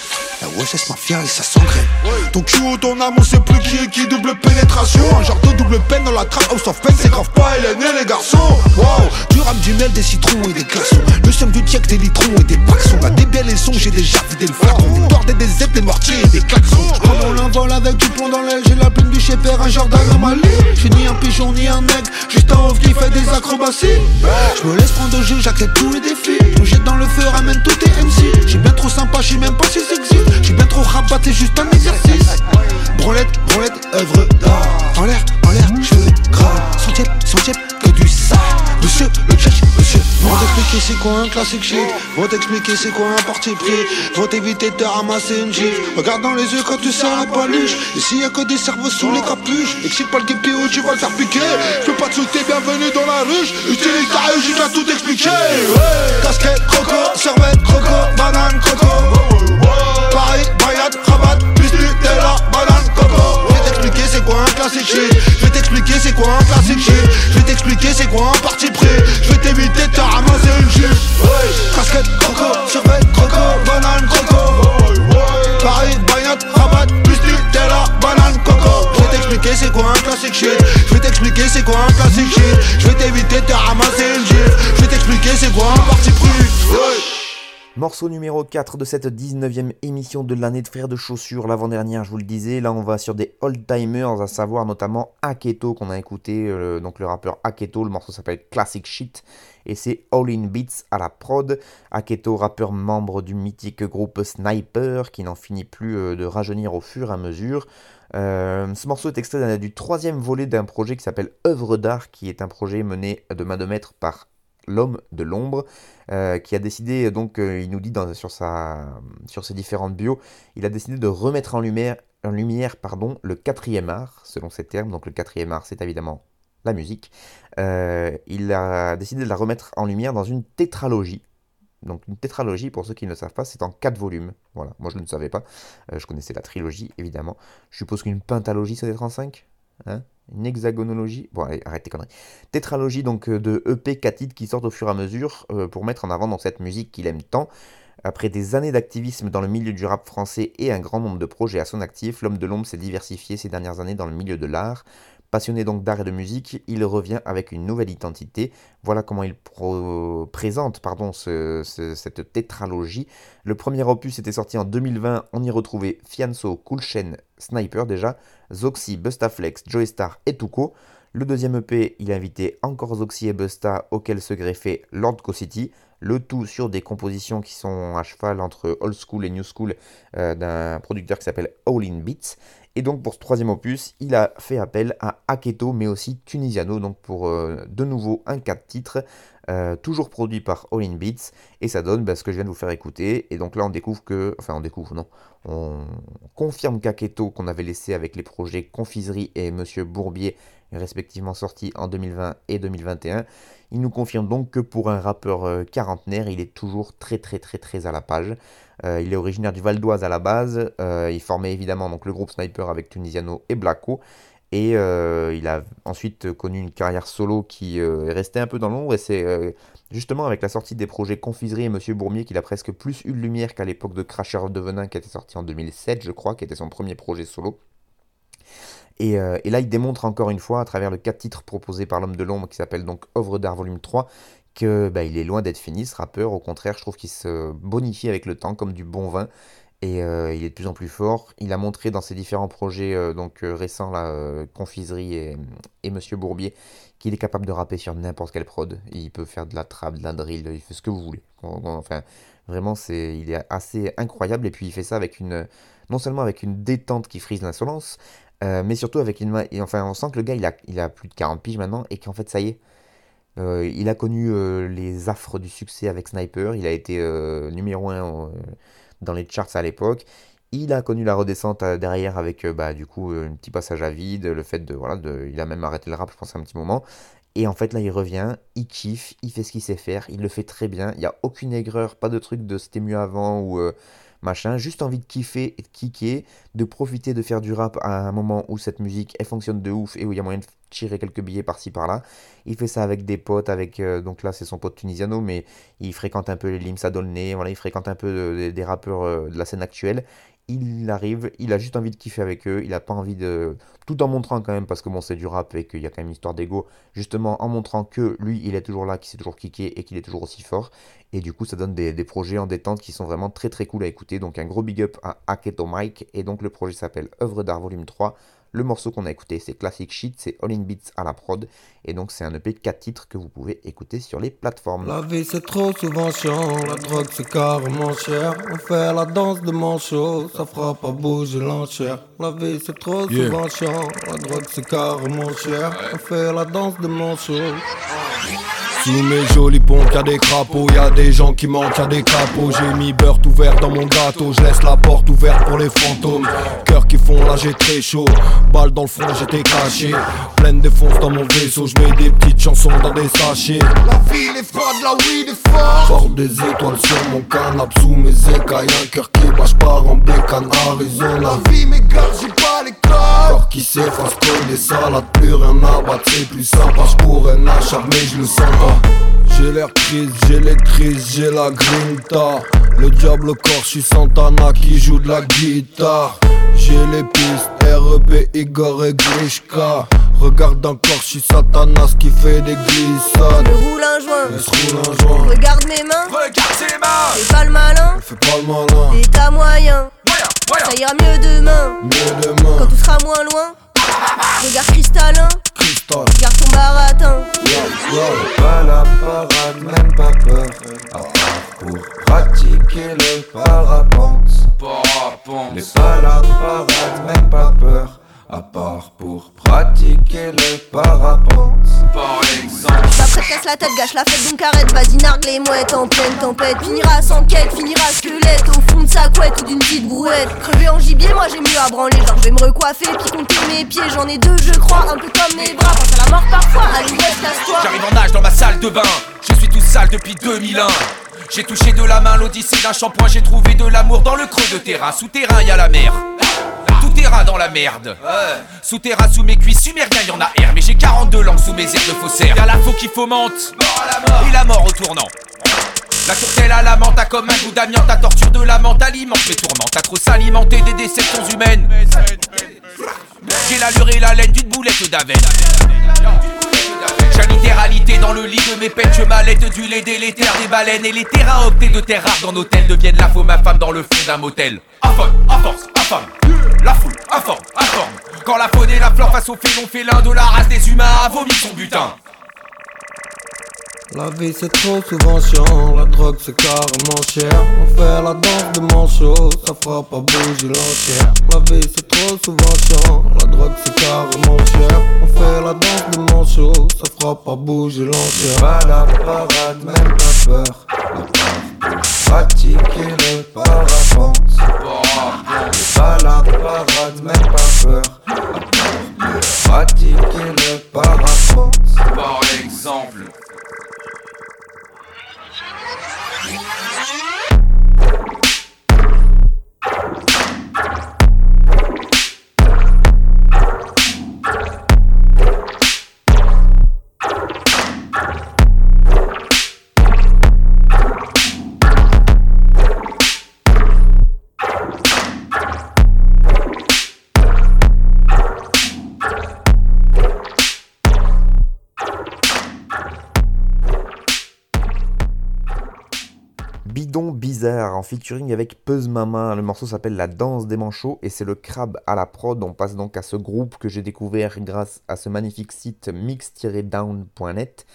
La OSS mafia et ça s'engraine. Ton cul ton âme, on sait plus qui est qui, double pénétration. Un genre de double peine dans la trappe, house of peine, c'est grave pas Hélène et les garçons. Wow, du rame, du miel, des citrons et des glaçons. Le seum du check, des litrons et des paxons. La des les sons, j'ai déjà vidé le flacon. Des bordées, des zèbres, des mortiers et des klaxons. Comme on l'envole avec du plomb dans l'aile, j'ai la plume du père un genre d'anomalie. J'suis ni un pigeon ni un aigle, juste un ouf qui fait des acrobaties. Je me laisse prendre au jeu, j'accepte tous les défis. Je me jette dans le feu, ramène tout tes MC. J'suis bien trop sympa, j'suis même pas si sexy. J'suis bien trop rabat, c'est juste un exercice. Branlette, branlette, œuvre d'art. En l'air, en l'air, cheveux gras. Sans tiep, que du ça. Monsieur le check, monsieur. Vont t'expliquer c'est quoi un classique shit. Vont t'expliquer c'est quoi un parti pris. Vont t'éviter de te ramasser une gifle. Regarde dans les yeux quand tu sors la paluche. Et s'il y a que des cerveaux sous les capuches. Excite pas le guépi ou tu vas le faire piquer. Je peux pas te souhaiter bienvenue dans la ruche. Utilise ta rue, j'ai tout expliqué. Casquette, croco, servette, croco, banane, croco. Paris, Bayat, Rabat, plus Nutella, banane, coco. Je vais t'expliquer c'est quoi un classique shit. Je vais t'expliquer c'est quoi un classique shit. Je vais t'expliquer c'est quoi un parti pris. Je vais t'éviter de te ramasser une gifle. Casquette, croco, servette, croco, banane, croco. Paris, Bayat, Rabat, plus Nutella, banane, coco. Je vais t'expliquer c'est quoi un classique shit. Je vais t'expliquer c'est quoi un classique shit. Je vais t'éviter de te ramasser une gifle. Je vais t'expliquer c'est quoi un parti pris. Morceau numéro 4 de cette 19e émission de l'année de Frères de Chaussures, l'avant-dernière, je vous le disais. Là, on va sur des old-timers, à savoir notamment Aketo, qu'on a écouté, euh, donc le rappeur Aketo. Le morceau s'appelle Classic Shit et c'est All In Beats à la prod. Aketo, rappeur membre du mythique groupe Sniper, qui n'en finit plus euh, de rajeunir au fur et à mesure. Euh, ce morceau est extrait du troisième volet d'un projet qui s'appelle Œuvre d'art, qui est un projet mené de main de maître par l'homme de l'ombre, euh, qui a décidé, donc euh, il nous dit sur, sa, sur ses différentes bios, il a décidé de remettre en lumière, en lumière pardon, le quatrième art, selon ses termes. Donc le quatrième art, c'est évidemment la musique. Euh, il a décidé de la remettre en lumière dans une tétralogie. Donc une tétralogie, pour ceux qui ne le savent pas, c'est en quatre volumes. Voilà, moi je ne savais pas. je connaissais la trilogie, évidemment. Je suppose qu'une pentalogie, être en cinq? Hein une hexagonologie, bon allez, arrêtez conneries, tétralogie donc euh, de EP 4 titres qui sortent au fur et à mesure euh, pour mettre en avant dans cette musique qu'il aime tant. Après des années d'activisme dans le milieu du rap français et un grand nombre de projets à son actif, l'homme de l'ombre s'est diversifié ces dernières années dans le milieu de l'art. Passionné donc d'art et de musique, il revient avec une nouvelle identité. Voilà comment il présente pardon, cette tétralogie. Le premier opus était sorti en 2020. On y retrouvait Fianso, Coolchen, Sniper déjà, Zoxy, Bustaflex, Joey Star et Tuco. Le deuxième EP, il a invité encore Zoxy et Busta, auquel se greffait Lord Co City. Le tout sur des compositions qui sont à cheval entre old school et new school euh, d'un producteur qui s'appelle All In Beats. Et donc pour ce troisième opus, il a fait appel à Aketo, mais aussi Tunisiano, donc pour euh, de nouveau un 4 titres, euh, toujours produit par All In Beats, et ça donne bah, ce que je viens de vous faire écouter. Et donc là on découvre que, enfin on découvre, non, on confirme qu'Aketo, qu'on avait laissé avec les projets Confiserie et Monsieur Bourbier, respectivement sortis en 2020 et 2021, il nous confirme donc que pour un rappeur euh, quarantenaire, il est toujours très très très très à la page. Euh, il est originaire du Val d'Oise à la base. Euh, il formait évidemment donc, le groupe Sniper avec Tunisiano et Blacko. Et il a ensuite connu une carrière solo qui est restée un peu dans l'ombre. Et c'est justement avec la sortie des projets Confiserie et Monsieur Bourmier qu'il a presque plus eu de lumière qu'à l'époque de Crasher de Venin qui était sorti en 2007, je crois, qui était son premier projet solo. Et, et, là, il démontre encore une fois, à travers le 4 titres proposés par l'homme de l'ombre, qui s'appelle donc Œuvre d'art volume 3, que bah, il est loin d'être fini ce rappeur. Au contraire, je trouve qu'il se bonifie avec le temps comme du bon vin et euh, il est de plus en plus fort. Il a montré dans ses différents projets euh, donc euh, récents, la Confiserie et, et, Monsieur Bourbier, qu'il est capable de rapper sur n'importe quelle prod. Il peut faire de la trap, de la drill, il fait ce que vous voulez. Enfin, vraiment, c'est, il est assez incroyable et puis il fait ça avec une, non seulement avec une détente qui frise l'insolence, mais surtout avec une, et enfin, on sent que le gars il a, il a plus de 40 piges maintenant et qu'en fait ça y est euh, il a connu euh, les affres du succès avec Sniper, il a été euh, numéro 1 dans les charts à l'époque. Il a connu la redescente derrière avec bah, du coup un petit passage à vide, le fait de voilà, de, il a même arrêté le rap, je pense un petit moment. Et en fait là il revient, il kiffe, il fait ce qu'il sait faire, il le fait très bien. Il n'y a aucune aigreur, pas de truc de c'était mieux avant ou machin, juste envie de kiffer et de kicker, de profiter de faire du rap à un moment où cette musique elle fonctionne de ouf et où il y a moyen de tirer quelques billets par-ci par-là. Il fait ça avec des potes, avec euh, donc là c'est son pote tunisiano, mais il fréquente un peu les Limsa Dolné, il fréquente un peu des rappeurs de la scène actuelle il arrive, il a juste envie de kiffer avec eux, il a pas envie de... Tout en montrant quand même, parce que bon c'est du rap et qu'il y a quand même une histoire d'ego, justement en montrant que lui il est toujours là, qu'il s'est toujours kické et qu'il est toujours aussi fort. Et du coup ça donne des, projets en détente qui sont vraiment très très cool à écouter. Donc un gros big up à Aketo Mike et donc le projet s'appelle Œuvre d'art volume 3. Le morceau qu'on a écouté, c'est Classic Shit, c'est All in Beats à la prod. Et donc, c'est un EP de 4 titres que vous pouvez écouter sur les plateformes. La vie, c'est trop souvent chiant. La drogue, c'est carrément cher. On fait la danse de manchot, ça fera pas bouger l'enchère. La vie, c'est trop souvent chiant. La drogue, c'est carrément cher. On fait la danse de manchot. Sous mes jolis ponts, y'a des crapauds, y'a des gens qui manquent, y'a des capots. J'ai mis beurre ouvert dans mon gâteau, je laisse la porte ouverte pour les fantômes. Cœur qui font là, j'ai très chaud. Balle dans le front, j'étais caché. Pleine défonce dans mon vaisseau, je mets des petites chansons dans des sachets. La ville est froide, la weed est forte. Porte des étoiles sur mon canapé sous mes écailles. Un cœur qui bat, part en bécane, Arizona. La vie m'égare, j'ai pas les. Corps qui s'efface comme des salades, plus rien à battre, c'est plus sympa. J'pourrais nacher, mais je le sens pas. J'ai l'air triste, j'ai les crises, j'ai la grinta. Le diable corps, je suis Santana qui joue de la guitare. J'ai les pistes, REB, Igor et Grishka. Regarde encore, je suis Satanas qui fait des glissades. Je roule un joint, roule un joint. Regarde mes mains, regarde ses mains. Fais pas le malin, fais pas le malin. T'es qu'à moyen, Ça ira mieux demain, mieux demain. Quand tout sera moins loin. Regarde cristallin, Cristal Garde ton baratin. Pas la parade, même pas peur. À part pour pratiquer le parapente. Parapente. Mais pas la parade, même pas peur à part pour pratiquer le parapente Par exemple. Après casse la tête, gâche la fête donc arrête Vas-y nargue les mouettes en pleine tempête. Finira sans quête, finira squelette Au fond de sa couette ou d'une petite brouette. Crevé en gibier, moi j'ai mieux à branler Genre je vais me recoiffer, puis compter mes pieds J'en ai deux je crois, un peu comme mes bras. Pense à la mort parfois, allez ouais casse-toi J'arrive en nage dans ma salle de bain. Je suis tout sale depuis 2001 j'ai touché de la main l'odyssée d'un shampoing, j'ai trouvé de l'amour dans le creux de terrain. Souterrain, y a la mer. Terrain dans la merde. Souterrain sous mes cuisses, sumérien, y en a air. Mais j'ai 42 langues sous mes airs de faussaire. Y'a la faux qui fomente. Et la mort au tournant. La tourtelle à la menthe a comme un goût d'amiante, ta torture de la menthe alimente mes tourments. T'as trop s'alimenter des déceptions humaines. J'ai l'allure et la laine d'une boulette d'avenne. J'ai littéralité dans le lit de mes peines, je m'allette du lait délétère des baleines et les terrains optés de terre rares dans nos tels deviennent la faux ma femme dans le fond d'un motel. Affolle, à force, affame, la foule, informe, informe. Quand la faune et la flore face au félon félin de la race des humains a vomi son butin. La vie c'est trop souvent chiant, la drogue c'est carrément cher. On fait la danse de manchot, ça fera pas bouger l'entière. La vie c'est trop souvent chiant, la drogue c'est carrément cher. On fait la danse de manchot, ça fera pas bouger l'entière. Pas la parade, même pas peur. À pour pratiquer le parapente. Pas la parade, même pas peur. À pratiquer le parapente. Par exemple うん? Bidon bizarre en featuring avec Peuse Mama. Le morceau s'appelle La danse des manchots et c'est le crabe à la prod. On passe donc à ce groupe que j'ai découvert grâce à ce magnifique site mix-down.net.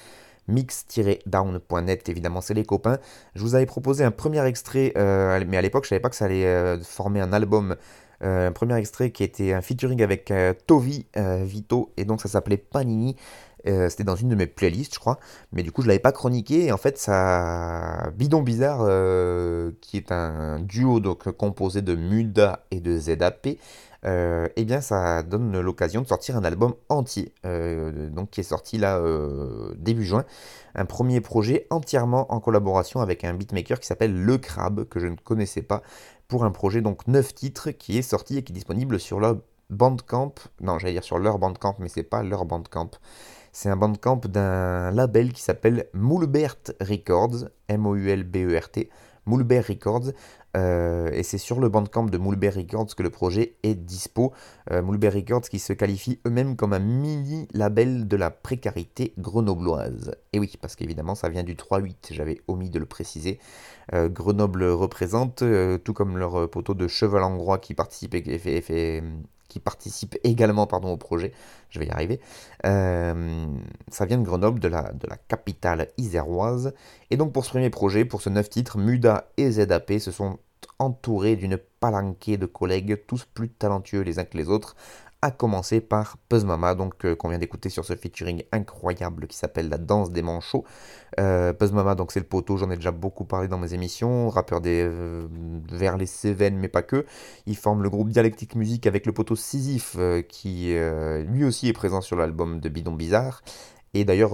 Mix-down.net, évidemment, c'est les copains. Je vous avais proposé un premier extrait, euh, mais à l'époque, je savais pas que ça allait euh, former un album. Euh, un premier extrait qui était un featuring avec Tovi Vito et donc ça s'appelait Panini. Euh, c'était dans une de mes playlists, je crois. Mais du coup, je l'avais pas chroniqué. Et en fait, ça. Bidon Bizarre, euh, qui est un duo donc, composé de Muda et de ZAP, euh, eh bien, ça donne l'occasion de sortir un album entier. donc, qui est sorti début juin. Un premier projet entièrement en collaboration avec un beatmaker qui s'appelle Le Crabe, que je ne connaissais pas, pour un projet donc 9 titres qui est sorti et qui est disponible sur leur Bandcamp. Non, j'allais dire sur leur Bandcamp, mais c'est pas leur Bandcamp. C'est un bandcamp d'un label qui s'appelle Moulbert Records, M-O-U-L-B-E-R-T, Moulbert Records. Euh, et c'est sur le bandcamp de Moulbert Records que le projet est dispo. Euh, Moulbert Records qui se qualifie eux-mêmes comme un mini label de la précarité grenobloise. Et oui, parce qu'évidemment ça vient du 3-8, j'avais omis de le préciser. Euh, Grenoble représente, tout comme leur poteau de cheval hongrois qui participe et fait, fait, qui participe également pardon, au projet, je vais y arriver. Euh, ça vient de Grenoble, de la, de la capitale iséroise. Et donc pour ce premier projet, pour ce neuf titres, Muda et ZAP se sont entourés d'une palanquée de collègues, tous plus talentueux les uns que les autres, à commencer par Mama, donc euh, qu'on vient d'écouter sur ce featuring incroyable qui s'appelle La danse des manchots. Euh, Mama, donc c'est le poteau, j'en ai déjà beaucoup parlé dans mes émissions, rappeur des euh, vers les Cévennes, mais pas que. Il forme le groupe Dialectique Musique avec le poteau Sisyphe, euh, qui lui aussi est présent sur l'album de Bidon Bizarre. Et d'ailleurs,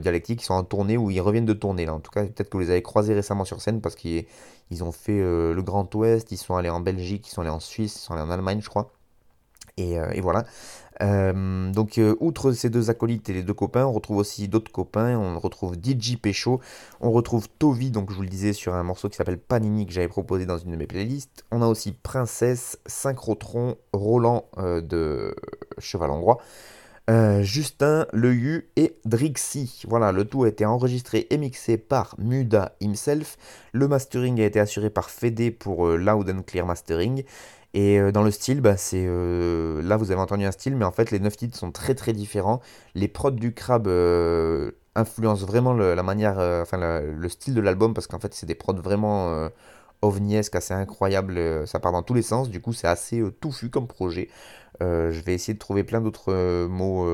Dialectique, ils sont en tournée ou ils reviennent de tourner là. En tout cas, peut-être que vous les avez croisés récemment sur scène parce qu'ils ont fait le Grand Ouest, ils sont allés en Belgique, ils sont allés en Suisse, ils sont allés en Allemagne, je crois. Euh, et, voilà. Euh, donc, euh, outre ces deux acolytes et les deux copains, on retrouve aussi d'autres copains. On retrouve DJ Pécho, on retrouve Tovi, donc je vous le disais, sur un morceau qui s'appelle Panini que j'avais proposé dans une de mes playlists. On a aussi Princesse, Synchrotron, Roland de Cheval Hongrois. Justin, Le U et Drixie. Voilà, le tout a été enregistré et mixé par Muda himself. Le mastering a été assuré par Fede pour Loud and Clear Mastering. Et euh, dans le style, bah, c'est euh, là vous avez entendu un style, mais en fait les 9 titres sont très très différents. Les prods du crabe euh, influencent vraiment la manière, le style de l'album parce qu'en fait c'est des prods vraiment ovniesques, assez incroyables. ça part dans tous les sens. Du coup c'est assez touffu comme projet. je vais essayer de trouver plein d'autres mots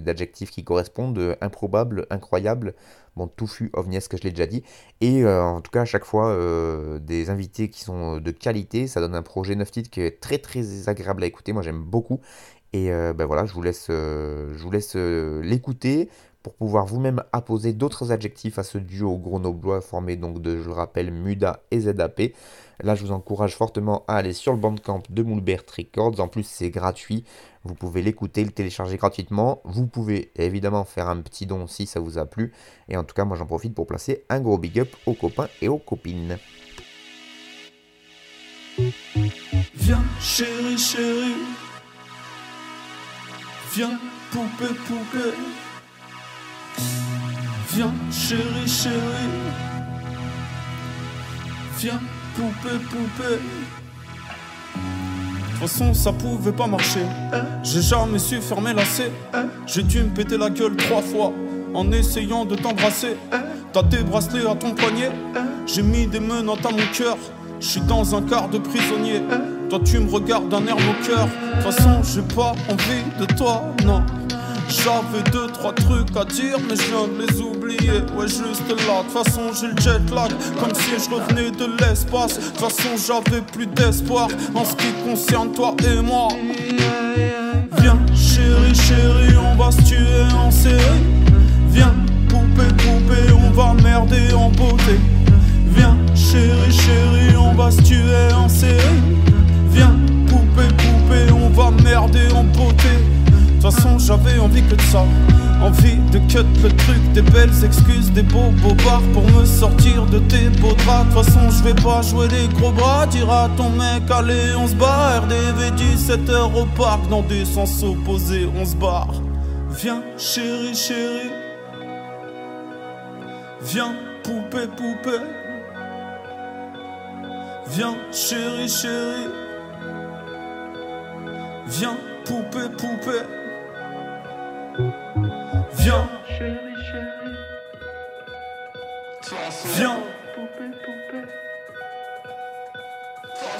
d'adjectifs qui correspondent. improbable, incroyable, bon, touffu, ovniesque, je l'ai déjà dit. Et euh, en tout cas, à chaque fois, euh, des invités qui sont de qualité, ça donne un projet 9 titres qui est très très agréable à écouter. Moi, j'aime beaucoup. Et euh, ben voilà, je vous laisse l'écouter pour pouvoir vous-même apposer d'autres adjectifs à ce duo grenoblois formé donc de, je le rappelle, Muda et ZAP. Là, je vous encourage fortement à aller sur le bandcamp de Moulbert Records. En plus, c'est gratuit. Vous pouvez l'écouter, le télécharger gratuitement. Vous pouvez évidemment faire un petit don si ça vous a plu. Et en tout cas, moi, j'en profite pour placer un gros big up aux copains et aux copines. Viens, chérie, chérie. Viens. Viens, chérie, chérie. Viens, poupée, poupée. De toute façon, ça pouvait pas marcher. J'ai jamais su fermer la C. J'ai dû me péter la gueule trois fois en essayant de t'embrasser. T'as des bracelets à ton poignet. J'ai mis des menottes à mon cœur. Je suis dans un quart de prisonnier. Toi, tu me regardes d'un air moqueur. De toute façon, j'ai pas envie de toi, non. J'avais deux, trois trucs à dire, mais je viens de les oublier. Ouais, juste là, de façon, j'ai le jet lag, comme si je revenais de l'espace. De toute façon, j'avais plus d'espoir en ce qui concerne toi et moi. Viens, chérie, chérie, on va se tuer en série. Viens, poupée, poupée, on va merder en beauté. Viens, chérie, chérie, on va se tuer en série. Viens, poupée, poupée, on va merder en beauté. Toute façon, j'avais envie que de ça. Envie de cut le truc, des belles excuses, des beaux bobards pour me sortir de tes beaux draps. De toute façon, je vais pas jouer les gros bras. Dire à ton mec, allez, on se barre. RDV 17h au parc, dans des sens opposés, on se barre. Viens, chérie, chérie. Viens, poupée, poupée. Viens, chérie, chérie. Viens, poupée, poupée. Viens. Viens.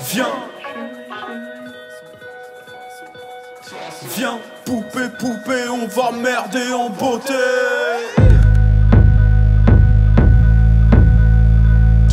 Viens. Viens, poupée, poupée, on va merder en beauté.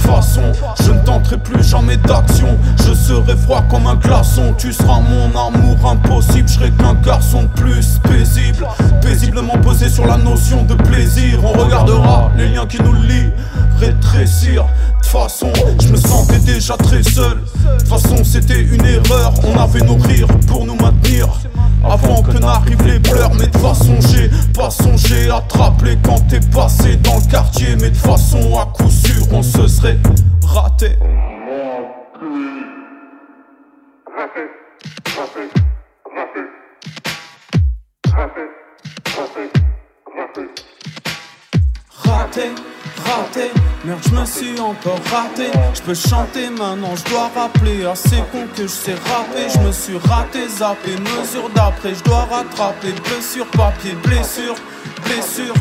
Façon, je ne tenterai plus jamais d'action. Je serai froid comme un glaçon. Tu seras mon amour impossible. Je serai qu'un garçon plus paisible. Paisiblement posé sur la notion de plaisir. On regardera les liens qui nous lient rétrécir. De façon, je me sentais déjà très seul. De façon, c'était une erreur. On avait nos pour nous maintenir. Avant que n'arrivent les pleurs, mais de façon j'ai pas songé à te rappeler quand t'es passé dans le quartier. Mais de façon à coup sûr, on se serait raté. Raté, raté, merde je me suis encore raté. Je peux chanter maintenant, je dois rappeler Assez con que je sais rapper. Je me suis raté, zappé, mesure d'après. Je dois rattraper, blessure, papier, blessure, blessure.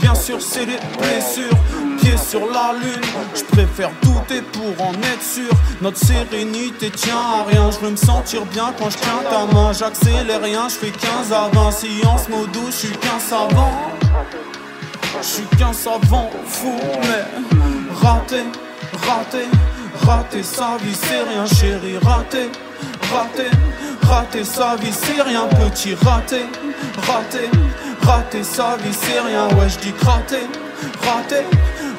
Bien sûr c'est les blessures. Pieds sur la lune. Je préfère douter pour en être sûr. Notre sérénité tient à rien. Je veux me sentir bien quand je tiens ta main. J'accélère rien, je fais 15 à 20 Science modo, je suis qu'un savant je suis qu'un savant fou, mais raté, raté, raté sa vie, c'est rien, chérie, raté, raté, raté sa vie, c'est rien, petit raté, raté, raté sa vie, c'est rien, ouais, je dis raté, raté,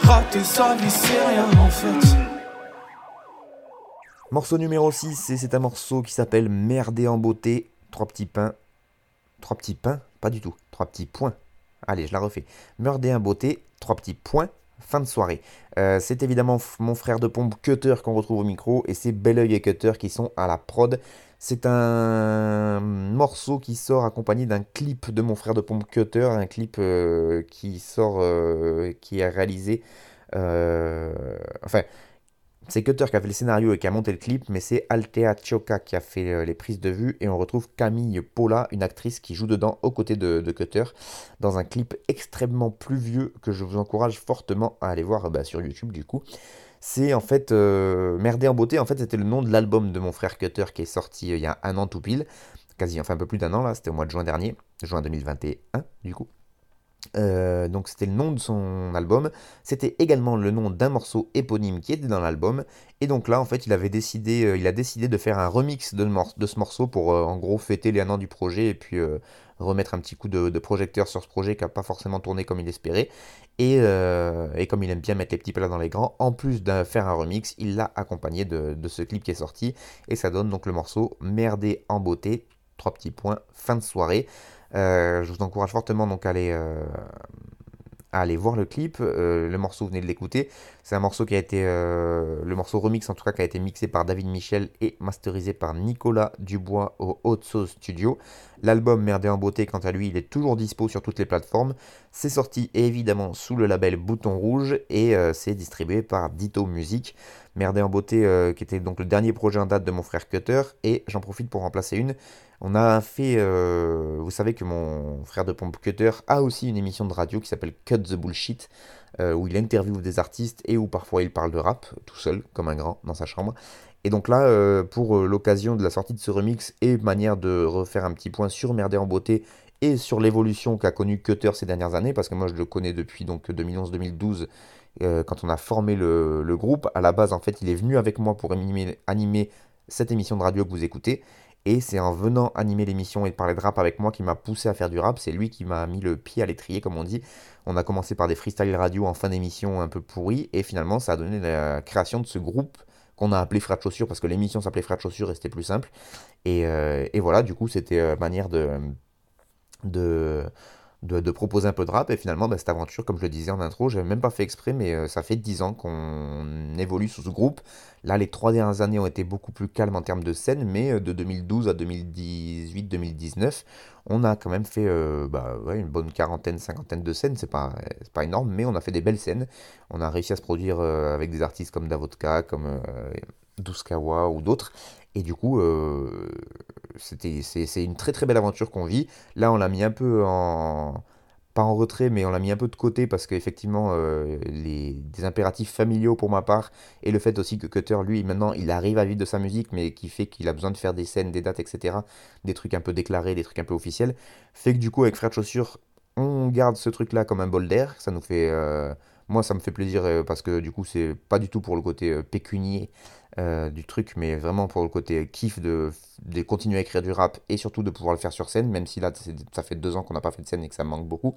raté sa vie, c'est rien en fait. Morceau numéro 6, et c'est un morceau qui s'appelle Merder en beauté, trois petits pains, trois petits pains, pas du tout, trois petits points Allez, je la refais. Meurdé un beauté, trois petits points, fin de soirée. Euh, c'est évidemment mon frère de pompe Cutter qu'on retrouve au micro et c'est Belleuil et Cutter qui sont à la prod. C'est un morceau qui sort accompagné d'un clip de mon frère de pompe Cutter, un clip euh, qui sort, euh, qui est réalisé. enfin, c'est Cutter qui a fait le scénario et qui a monté le clip, mais c'est Altea Chioka qui a fait euh, les prises de vue. Et on retrouve Camille Paula, une actrice qui joue dedans aux côtés de, Cutter, dans un clip extrêmement pluvieux que je vous encourage fortement à aller voir bah, sur YouTube du coup. C'est en fait euh, Merder en beauté, en fait c'était le nom de l'album de mon frère Cutter qui est sorti euh, il y a un an tout pile, quasi, enfin un peu plus d'un an là, c'était au mois de juin dernier, juin 2021 du coup. Euh, donc c'était le nom de son album. C'était également le nom d'un morceau éponyme qui était dans l'album. Et donc là, en fait, il avait décidé, euh, a décidé de faire un remix de, ce morceau pour, euh, en gros, fêter les un an du projet et puis remettre un petit coup de, projecteur sur ce projet qui n'a pas forcément tourné comme il espérait. Et, comme il aime bien mettre les petits plats dans les grands, en plus de faire un remix, il l'a accompagné de, de, ce clip qui est sorti. Et ça donne donc le morceau Merdé en beauté. Trois petits points, fin de soirée. Euh, je vous encourage fortement donc à aller, euh, voir le clip. Euh, le morceau, vous venez de l'écouter. C'est un morceau qui a été, le morceau remix en tout cas, qui a été mixé par David Michel et masterisé par Nicolas Dubois au Hot Sauce Studio. L'album Merdé en beauté, quant à lui, il est toujours dispo sur toutes les plateformes. C'est sorti évidemment sous le label Bouton Rouge et c'est distribué par Ditto Music. Merdé en beauté, qui était donc le dernier projet en date de mon frère Cutter. Et j'en profite pour remplacer une on a fait, euh, vous savez que mon frère de pompe Cutter a aussi une émission de radio qui s'appelle Cut the Bullshit, euh, où il interviewe des artistes et où parfois il parle de rap tout seul, comme un grand, dans sa chambre. Et donc là, euh, pour l'occasion de la sortie de ce remix et manière de refaire un petit point sur Merder en beauté et sur l'évolution qu'a connu Cutter ces dernières années, parce que moi je le connais depuis donc 2011-2012, quand on a formé le, groupe. À la base, en fait, il est venu avec moi pour animer cette émission de radio que vous écoutez. Et c'est en venant animer l'émission et parler de rap avec moi qui m'a poussé à faire du rap. C'est lui qui m'a mis le pied à l'étrier, comme on dit. On a commencé par des freestyle radio en fin d'émission un peu pourris. Et finalement, ça a donné la création de ce groupe qu'on a appelé de Chaussures parce que l'émission s'appelait de Chaussures et c'était plus simple. Et, euh, voilà, du coup, c'était euh, manière de, de, de, proposer un peu de rap. Et finalement, bah, cette aventure, comme je le disais en intro, j'avais même pas fait exprès, mais euh, ça fait 10 ans qu'on évolue sous ce groupe. Là, les trois dernières années ont été beaucoup plus calmes en termes de scène, mais euh, de 2012 à 2018-2019, on a quand même fait euh, bah, une bonne quarantaine, cinquantaine de scènes. C'est pas, pas énorme, mais on a fait des belles scènes. On a réussi à se produire avec des artistes comme Davodka, comme Duskawa ou d'autres. Et du coup, c'était, c'est, une très très belle aventure qu'on vit. Là, on l'a mis un peu en pas en retrait, mais on l'a mis un peu de côté parce qu'effectivement, euh, les, des impératifs familiaux pour ma part, et le fait aussi que Cutter, lui, maintenant, il arrive à vivre de sa musique, mais qui fait qu'il a besoin de faire des scènes, des dates, etc., des trucs un peu déclarés, des trucs un peu officiels, fait que du coup, avec Frère de Chaussures, on garde ce truc-là comme un bol d'air, ça nous fait euh, Moi, ça me fait plaisir parce que du coup, c'est pas du tout pour le côté pécunier du truc, mais vraiment pour le côté kiff de, continuer à écrire du rap et surtout de pouvoir le faire sur scène, même si là, ça fait deux ans qu'on n'a pas fait de scène et que ça me manque beaucoup.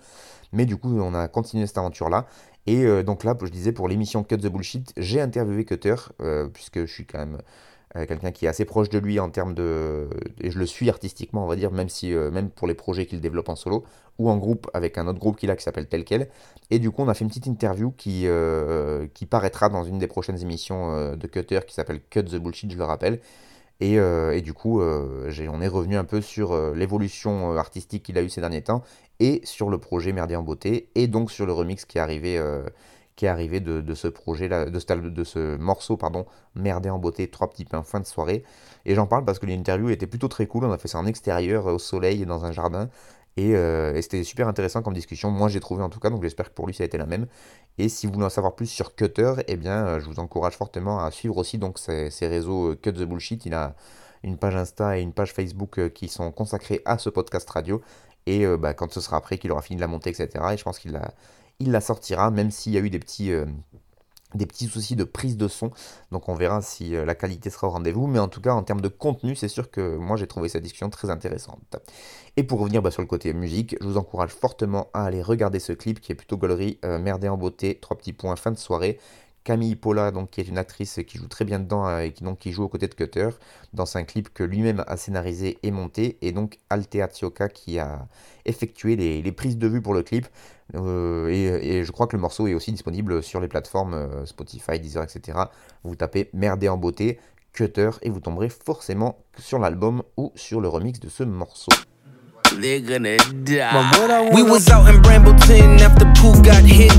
Mais du coup, on a continué cette aventure-là. Et donc là, je disais, pour l'émission Cut the Bullshit, j'ai interviewé Cutter, puisque je suis quand même euh, quelqu'un qui est assez proche de lui en termes de et je le suis artistiquement on va dire même si euh, même pour les projets qu'il développe en solo ou en groupe avec un autre groupe qu'il a qui s'appelle tel quel et du coup on a fait une petite interview qui euh, qui paraîtra dans une des prochaines émissions de Cutter qui s'appelle Cut the Bullshit je le rappelle et, et du coup on est revenu un peu sur l'évolution artistique qu'il a eu ces derniers temps et sur le projet Merdier en beauté et donc sur le remix qui est arrivé qui est arrivé de, ce projet-là, de, de, ce morceau, pardon, Merdé en beauté, trois petits pains, fin de soirée. Et j'en parle parce que l'interview était plutôt très cool. On a fait ça en extérieur, au soleil, dans un jardin. Euh, et, c'était super intéressant comme discussion. Moi, j'ai trouvé en tout cas, donc j'espère que pour lui, ça a été la même. Et si vous voulez en savoir plus sur Cutter, eh bien, euh, je vous encourage fortement à suivre aussi donc ses, réseaux euh, Cut the Bullshit. Il a une page Insta et une page Facebook qui sont consacrés à ce podcast radio. Et bah, quand ce sera prêt, qu'il aura fini de la monter, etc. Et je pense qu'il la sortira, même s'il y a eu des petits, des petits soucis de prise de son. Donc on verra si euh, la qualité sera au rendez-vous. Mais en tout cas, en termes de contenu, c'est sûr que moi j'ai trouvé cette discussion très intéressante. Et pour revenir bah, sur le côté musique, je vous encourage fortement à aller regarder ce clip qui est plutôt galerie, euh, merdé en beauté, trois petits points, fin de soirée. Camille Paula, donc, qui est une actrice qui joue très bien dedans euh, et qui, joue aux côtés de Cutter dans un clip que lui-même a scénarisé et monté, et donc Altea Tioka qui a effectué les, prises de vue pour le clip. Euh, et, je crois que le morceau est aussi disponible sur les plateformes euh, Spotify, Deezer, etc. Vous tapez Merdé en beauté, Cutter, et vous tomberez forcément sur l'album ou sur le remix de ce morceau. They're gonna die. We was out in Brambleton after Pooh got hit.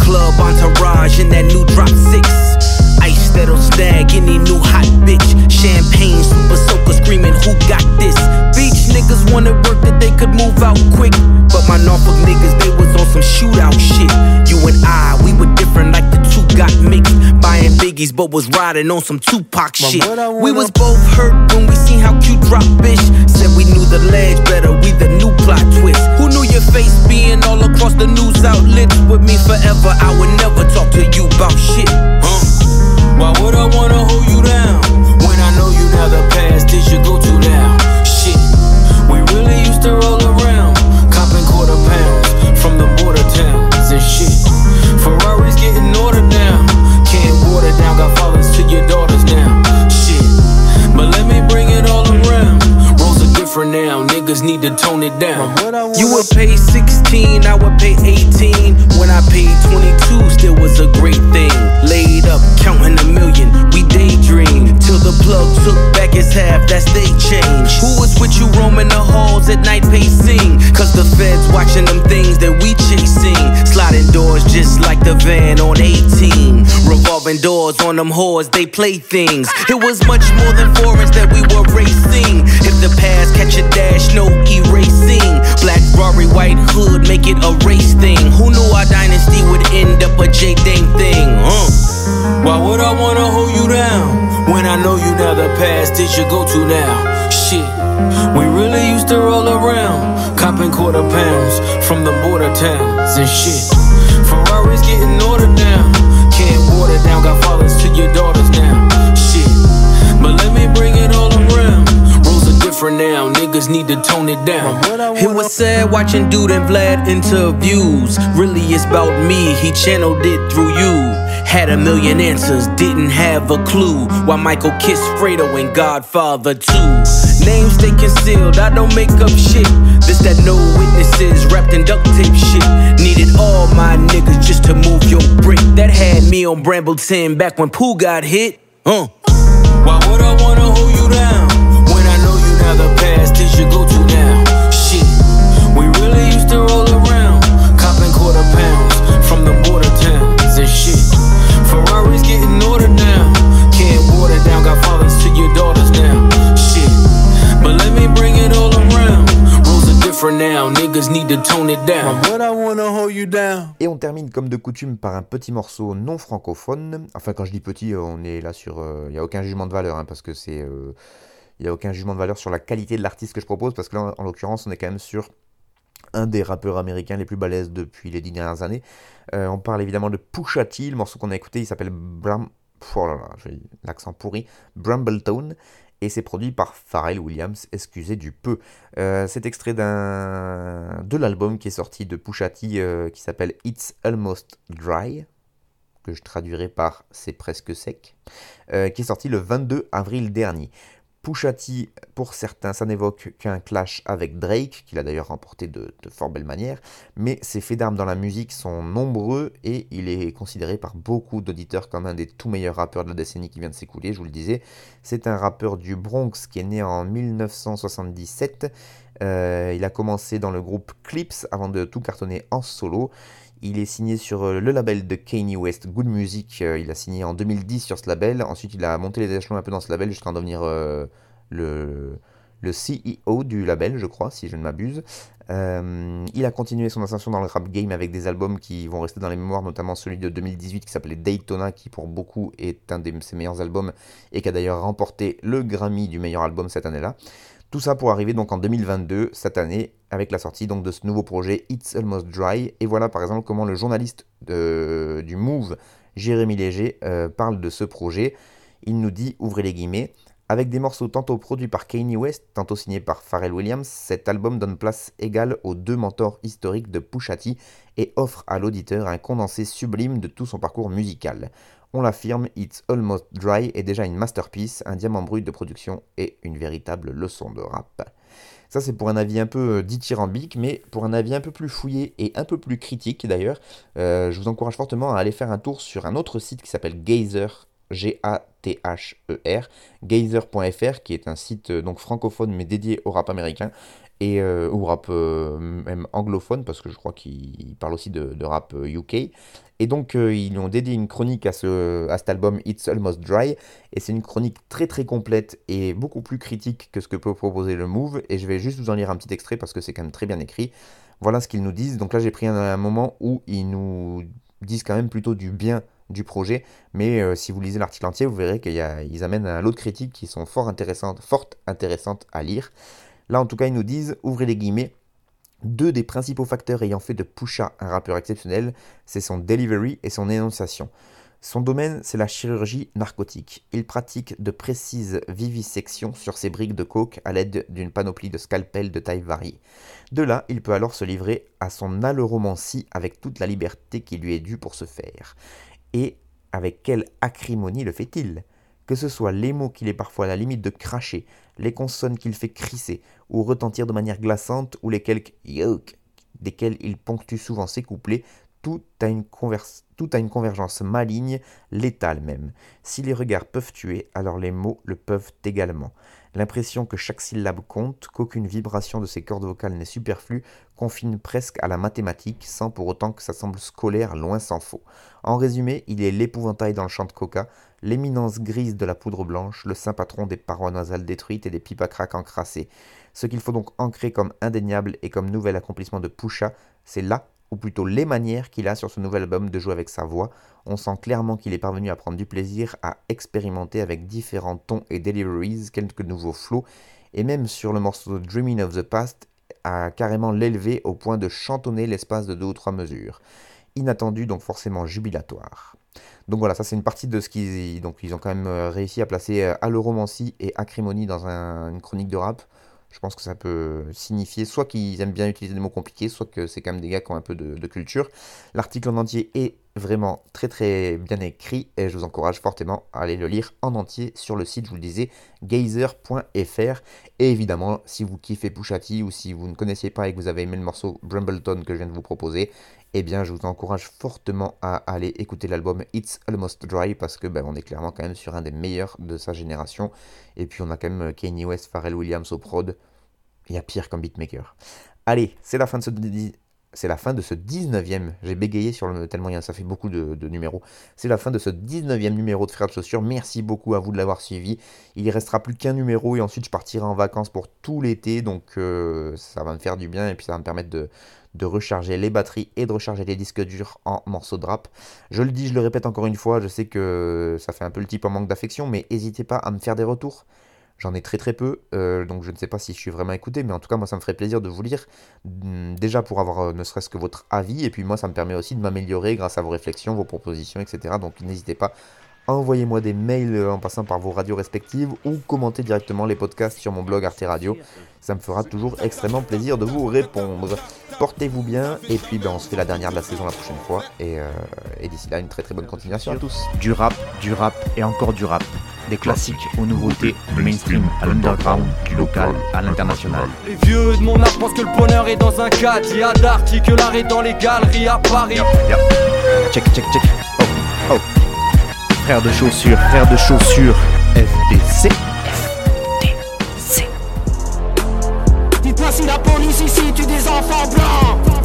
Club entourage in that new drop six. Ice that'll snag any new hot bitch. Champagne, super soaker screaming, who got this? Beach niggas wanted work that they could move out quick. But my Norfolk niggas, they was on some shootout shit. You and I, we were different like the two got mixed. Buying biggies, but was riding on some Tupac shit. We was both hurt when we seen how cute drop bitch. Said we knew the ledge better, we the new plot twist. Who knew your face being all across the news outlets with me forever? I would never talk to you about shit. Huh? Why would I wanna hold you down when I know you now the past is your go-to now? Shit, we really used to roll around, copping quarter pounds from the border towns and shit. Ferraris getting ordered now, can't water down, got fathers to your daughters now. Shit, but let me bring it all different now, niggas need to tone it down. You would pay 16, I would pay 18. When I paid 22, still was a great thing. Laid up, counting a million, we daydream. Till the plug took back his half, that's they change. Who was with you roaming the halls at night pacing? Cause the feds watching them things that we chasing. Sliding doors just like the van on 18. Revolving doors on them whores, they play things. It was much more than foreigns that we were racing. If the past catch a dash, no erasing. Black Rory, white hood, make it a race thing. Who knew our dynasty would end up a J Dang thing? Uh. Why would I wanna hold you down when I know you now? The past is your go-to now. Shit, we really used to roll around, copping quarter pounds from the border towns and shit. Ferraris getting ordered now, can't water down, got fathers to your daughters now. Shit, but let me bring it all different now, niggas need to tone it down. It was sad watching Dude and Vlad interviews. Really, it's about me, he channeled it through you. Had a million answers, didn't have a clue. Why Michael kissed Fredo and Godfather too. Names they concealed, I don't make up shit. This that no witnesses wrapped in duct tape shit. Needed all my niggas just to move your brick. That had me on Brambleton back when Pooh got hit. Uh. Why would I wanna hold past is your go-to now? Shit, we really used to roll around, copping quarter pounds from the border towns and shit. Ferraris getting ordered now, can't water down, got fathers to your daughters now. Shit, but let me bring it all around. Rules are different now, niggas need to tone it down. Why would I wanna hold you down? Et on termine comme de coutume par un petit morceau non francophone. Enfin, quand je dis petit, on est là sur. Il n'y a aucun jugement de valeur, hein, parce que c'est. Il n'y a aucun jugement de valeur sur la qualité de l'artiste que je propose, parce que là, en l'occurrence, on est quand même sur un des rappeurs américains les plus balèzes depuis les dix dernières années. Euh, on parle évidemment de Pusha T, le morceau qu'on a écouté, il s'appelle Bram... Oh l'accent pourri, Brambletone, et c'est produit par Pharrell Williams, excusez du peu. Euh, c'est extrait de l'album qui est sorti de Pusha T, euh, qui s'appelle It's Almost Dry, que je traduirai par C'est presque sec, qui est sorti le 22 avril dernier. Pusha T, pour certains, ça n'évoque qu'un clash avec Drake, qu'il a d'ailleurs remporté de, fort belle manière, mais ses faits d'armes dans la musique sont nombreux et il est considéré par beaucoup d'auditeurs comme un des tout meilleurs rappeurs de la décennie qui vient de s'écouler, je vous le disais. C'est un rappeur du Bronx qui est né en 1977. Euh, il a commencé dans le groupe Clips avant de tout cartonner en solo. Il est signé sur euh, le label de Kanye West, Good Music. Euh, il a signé en 2010 sur ce label. Ensuite, il a monté les échelons un peu dans ce label jusqu'à en devenir euh, le, le CEO du label, je crois, si je ne m'abuse. il a continué son ascension dans le rap game avec des albums qui vont rester dans les mémoires, notamment celui de 2018 qui s'appelait Daytona, qui pour beaucoup est un de ses meilleurs albums et qui a d'ailleurs remporté le Grammy du meilleur album cette année-là. Tout ça pour arriver donc en 2022, cette année, avec la sortie de ce nouveau projet It's Almost Dry. Et voilà par exemple comment le journaliste du Move, Jérémy Léger, euh, parle de ce projet. Il nous dit, ouvrez les guillemets, avec des morceaux tantôt produits par Kanye West, tantôt signés par Pharrell Williams, cet album donne place égale aux deux mentors historiques de Pusha T et offre à l'auditeur un condensé sublime de tout son parcours musical. On l'affirme, It's Almost Dry est déjà une masterpiece, un diamant brut de production et une véritable leçon de rap. Ça c'est pour un avis un peu euh, dithyrambique, mais pour un avis un peu plus fouillé et un peu plus critique d'ailleurs, euh, je vous encourage fortement à aller faire un tour sur un autre site qui s'appelle Gazer, G-A-T-H-E-R, gazer.fr, qui est un site euh, donc francophone mais dédié au rap américain et au rap même anglophone parce que je crois qu'il parle aussi de, de rap UK et donc, euh, ils ont dédié une chronique à, ce, à cet album It's Almost Dry. Et c'est une chronique très très complète et beaucoup plus critique que ce que peut proposer le Move. Et je vais juste vous en lire un petit extrait parce que c'est quand même très bien écrit. Voilà ce qu'ils nous disent. Donc là, j'ai pris un, moment où ils nous disent quand même plutôt du bien du projet. Mais euh, si vous lisez l'article entier, vous verrez qu'ils amènent un lot de critiques qui sont fort intéressantes, fort intéressantes à lire. Là, en tout cas, ils nous disent, ouvrez les guillemets, deux des principaux facteurs ayant fait de Pusha un rappeur exceptionnel, c'est son delivery et son énonciation. Son domaine, c'est la chirurgie narcotique. Il pratique de précises vivisections sur ses briques de coke à l'aide d'une panoplie de scalpels de taille variée. De là, il peut alors se livrer à son alloromancie avec toute la liberté qui lui est due pour ce faire. Et avec quelle acrimonie le fait-il? Que ce soit les mots qu'il est parfois à la limite de cracher, les consonnes qu'il fait crisser ou retentir de manière glaçante, ou les quelques yoke desquels il ponctue souvent ses couplets, tout a, une tout a une convergence maligne, létale même. Si les regards peuvent tuer, alors les mots le peuvent également. L'impression que chaque syllabe compte, qu'aucune vibration de ses cordes vocales n'est superflue, confine presque à la mathématique, sans pour autant que ça semble scolaire, loin s'en faut. En résumé, il est l'épouvantail dans le champ de coca, l'éminence grise de la poudre blanche, le saint patron des parois nasales détruites et des pipes à encrassées. Ce qu'il faut donc ancrer comme indéniable et comme nouvel accomplissement de Pusha, c'est là, ou plutôt les manières qu'il a sur ce nouvel album de jouer avec sa voix. On sent clairement qu'il est parvenu à prendre du plaisir à expérimenter avec différents tons et deliveries quelques nouveaux flots, et même sur le morceau Dreaming of the Past, à carrément l'élever au point de chantonner l'espace de deux ou trois mesures. Inattendu, donc forcément jubilatoire. Donc voilà, ça c'est une partie de ce qu'ils donc ils ont quand même euh, réussi à placer euh, allomancie et acrimonie dans une chronique de rap. Je pense que ça peut signifier soit qu'ils aiment bien utiliser des mots compliqués, soit que c'est quand même des gars qui ont un peu de, culture. L'article en entier est vraiment très très bien écrit et je vous encourage fortement à aller le lire en entier sur le site, je vous le disais, gazer.fr. Et évidemment, si vous kiffez Pushati ou si vous ne connaissiez pas et que vous avez aimé le morceau Brumbleton que je viens de vous proposer, eh bien je vous encourage fortement à aller écouter l'album It's Almost Dry parce que ben, on est clairement quand même sur un des meilleurs de sa génération. Et puis on a quand même Kanye West, Pharrell Williams au prod. Il y a pire comme beatmaker. Allez, c'est la fin de ce c'est la fin de ce 19e. J'ai bégayé sur le tellement ça fait beaucoup de, numéros. C'est la fin de ce 19e numéro de Frères de Chaussures. Merci beaucoup à vous de l'avoir suivi. Il restera plus qu'un numéro et ensuite je partirai en vacances pour tout l'été. Donc euh, ça va me faire du bien et puis ça va me permettre de, de recharger les batteries et de recharger les disques durs en morceaux de rap. Je le dis, je le répète encore une fois, je sais que ça fait un peu le type en manque d'affection, mais n'hésitez pas à me faire des retours. J'en ai très très peu, euh, donc je ne sais pas si je suis vraiment écouté, mais en tout cas moi ça me ferait plaisir de vous lire, mm, déjà pour avoir euh, ne serait-ce que votre avis, et puis moi ça me permet aussi de m'améliorer grâce à vos réflexions, vos propositions, etc. Donc n'hésitez pas envoyez-moi des mails en passant par vos radios respectives ou commentez directement les podcasts sur mon blog Arte Radio. Ça me fera toujours extrêmement plaisir de vous répondre. Portez-vous bien et puis ben, on se fait la dernière de la saison la prochaine fois. Et, euh, et d'ici là, une très très bonne continuation à tous. Du rap, du rap et encore du rap. Des classiques aux nouveautés, du mainstream à l'underground, du local à l'international. Les vieux de mon âge pensent que le bonheur est dans un cadre. Il y a d'Arty que l'art est dans les galeries à Paris. Check, check, check. Oh, oh. Frère de chaussures, frère de chaussures, FDC. Dites-moi si la police ici tue des enfants blancs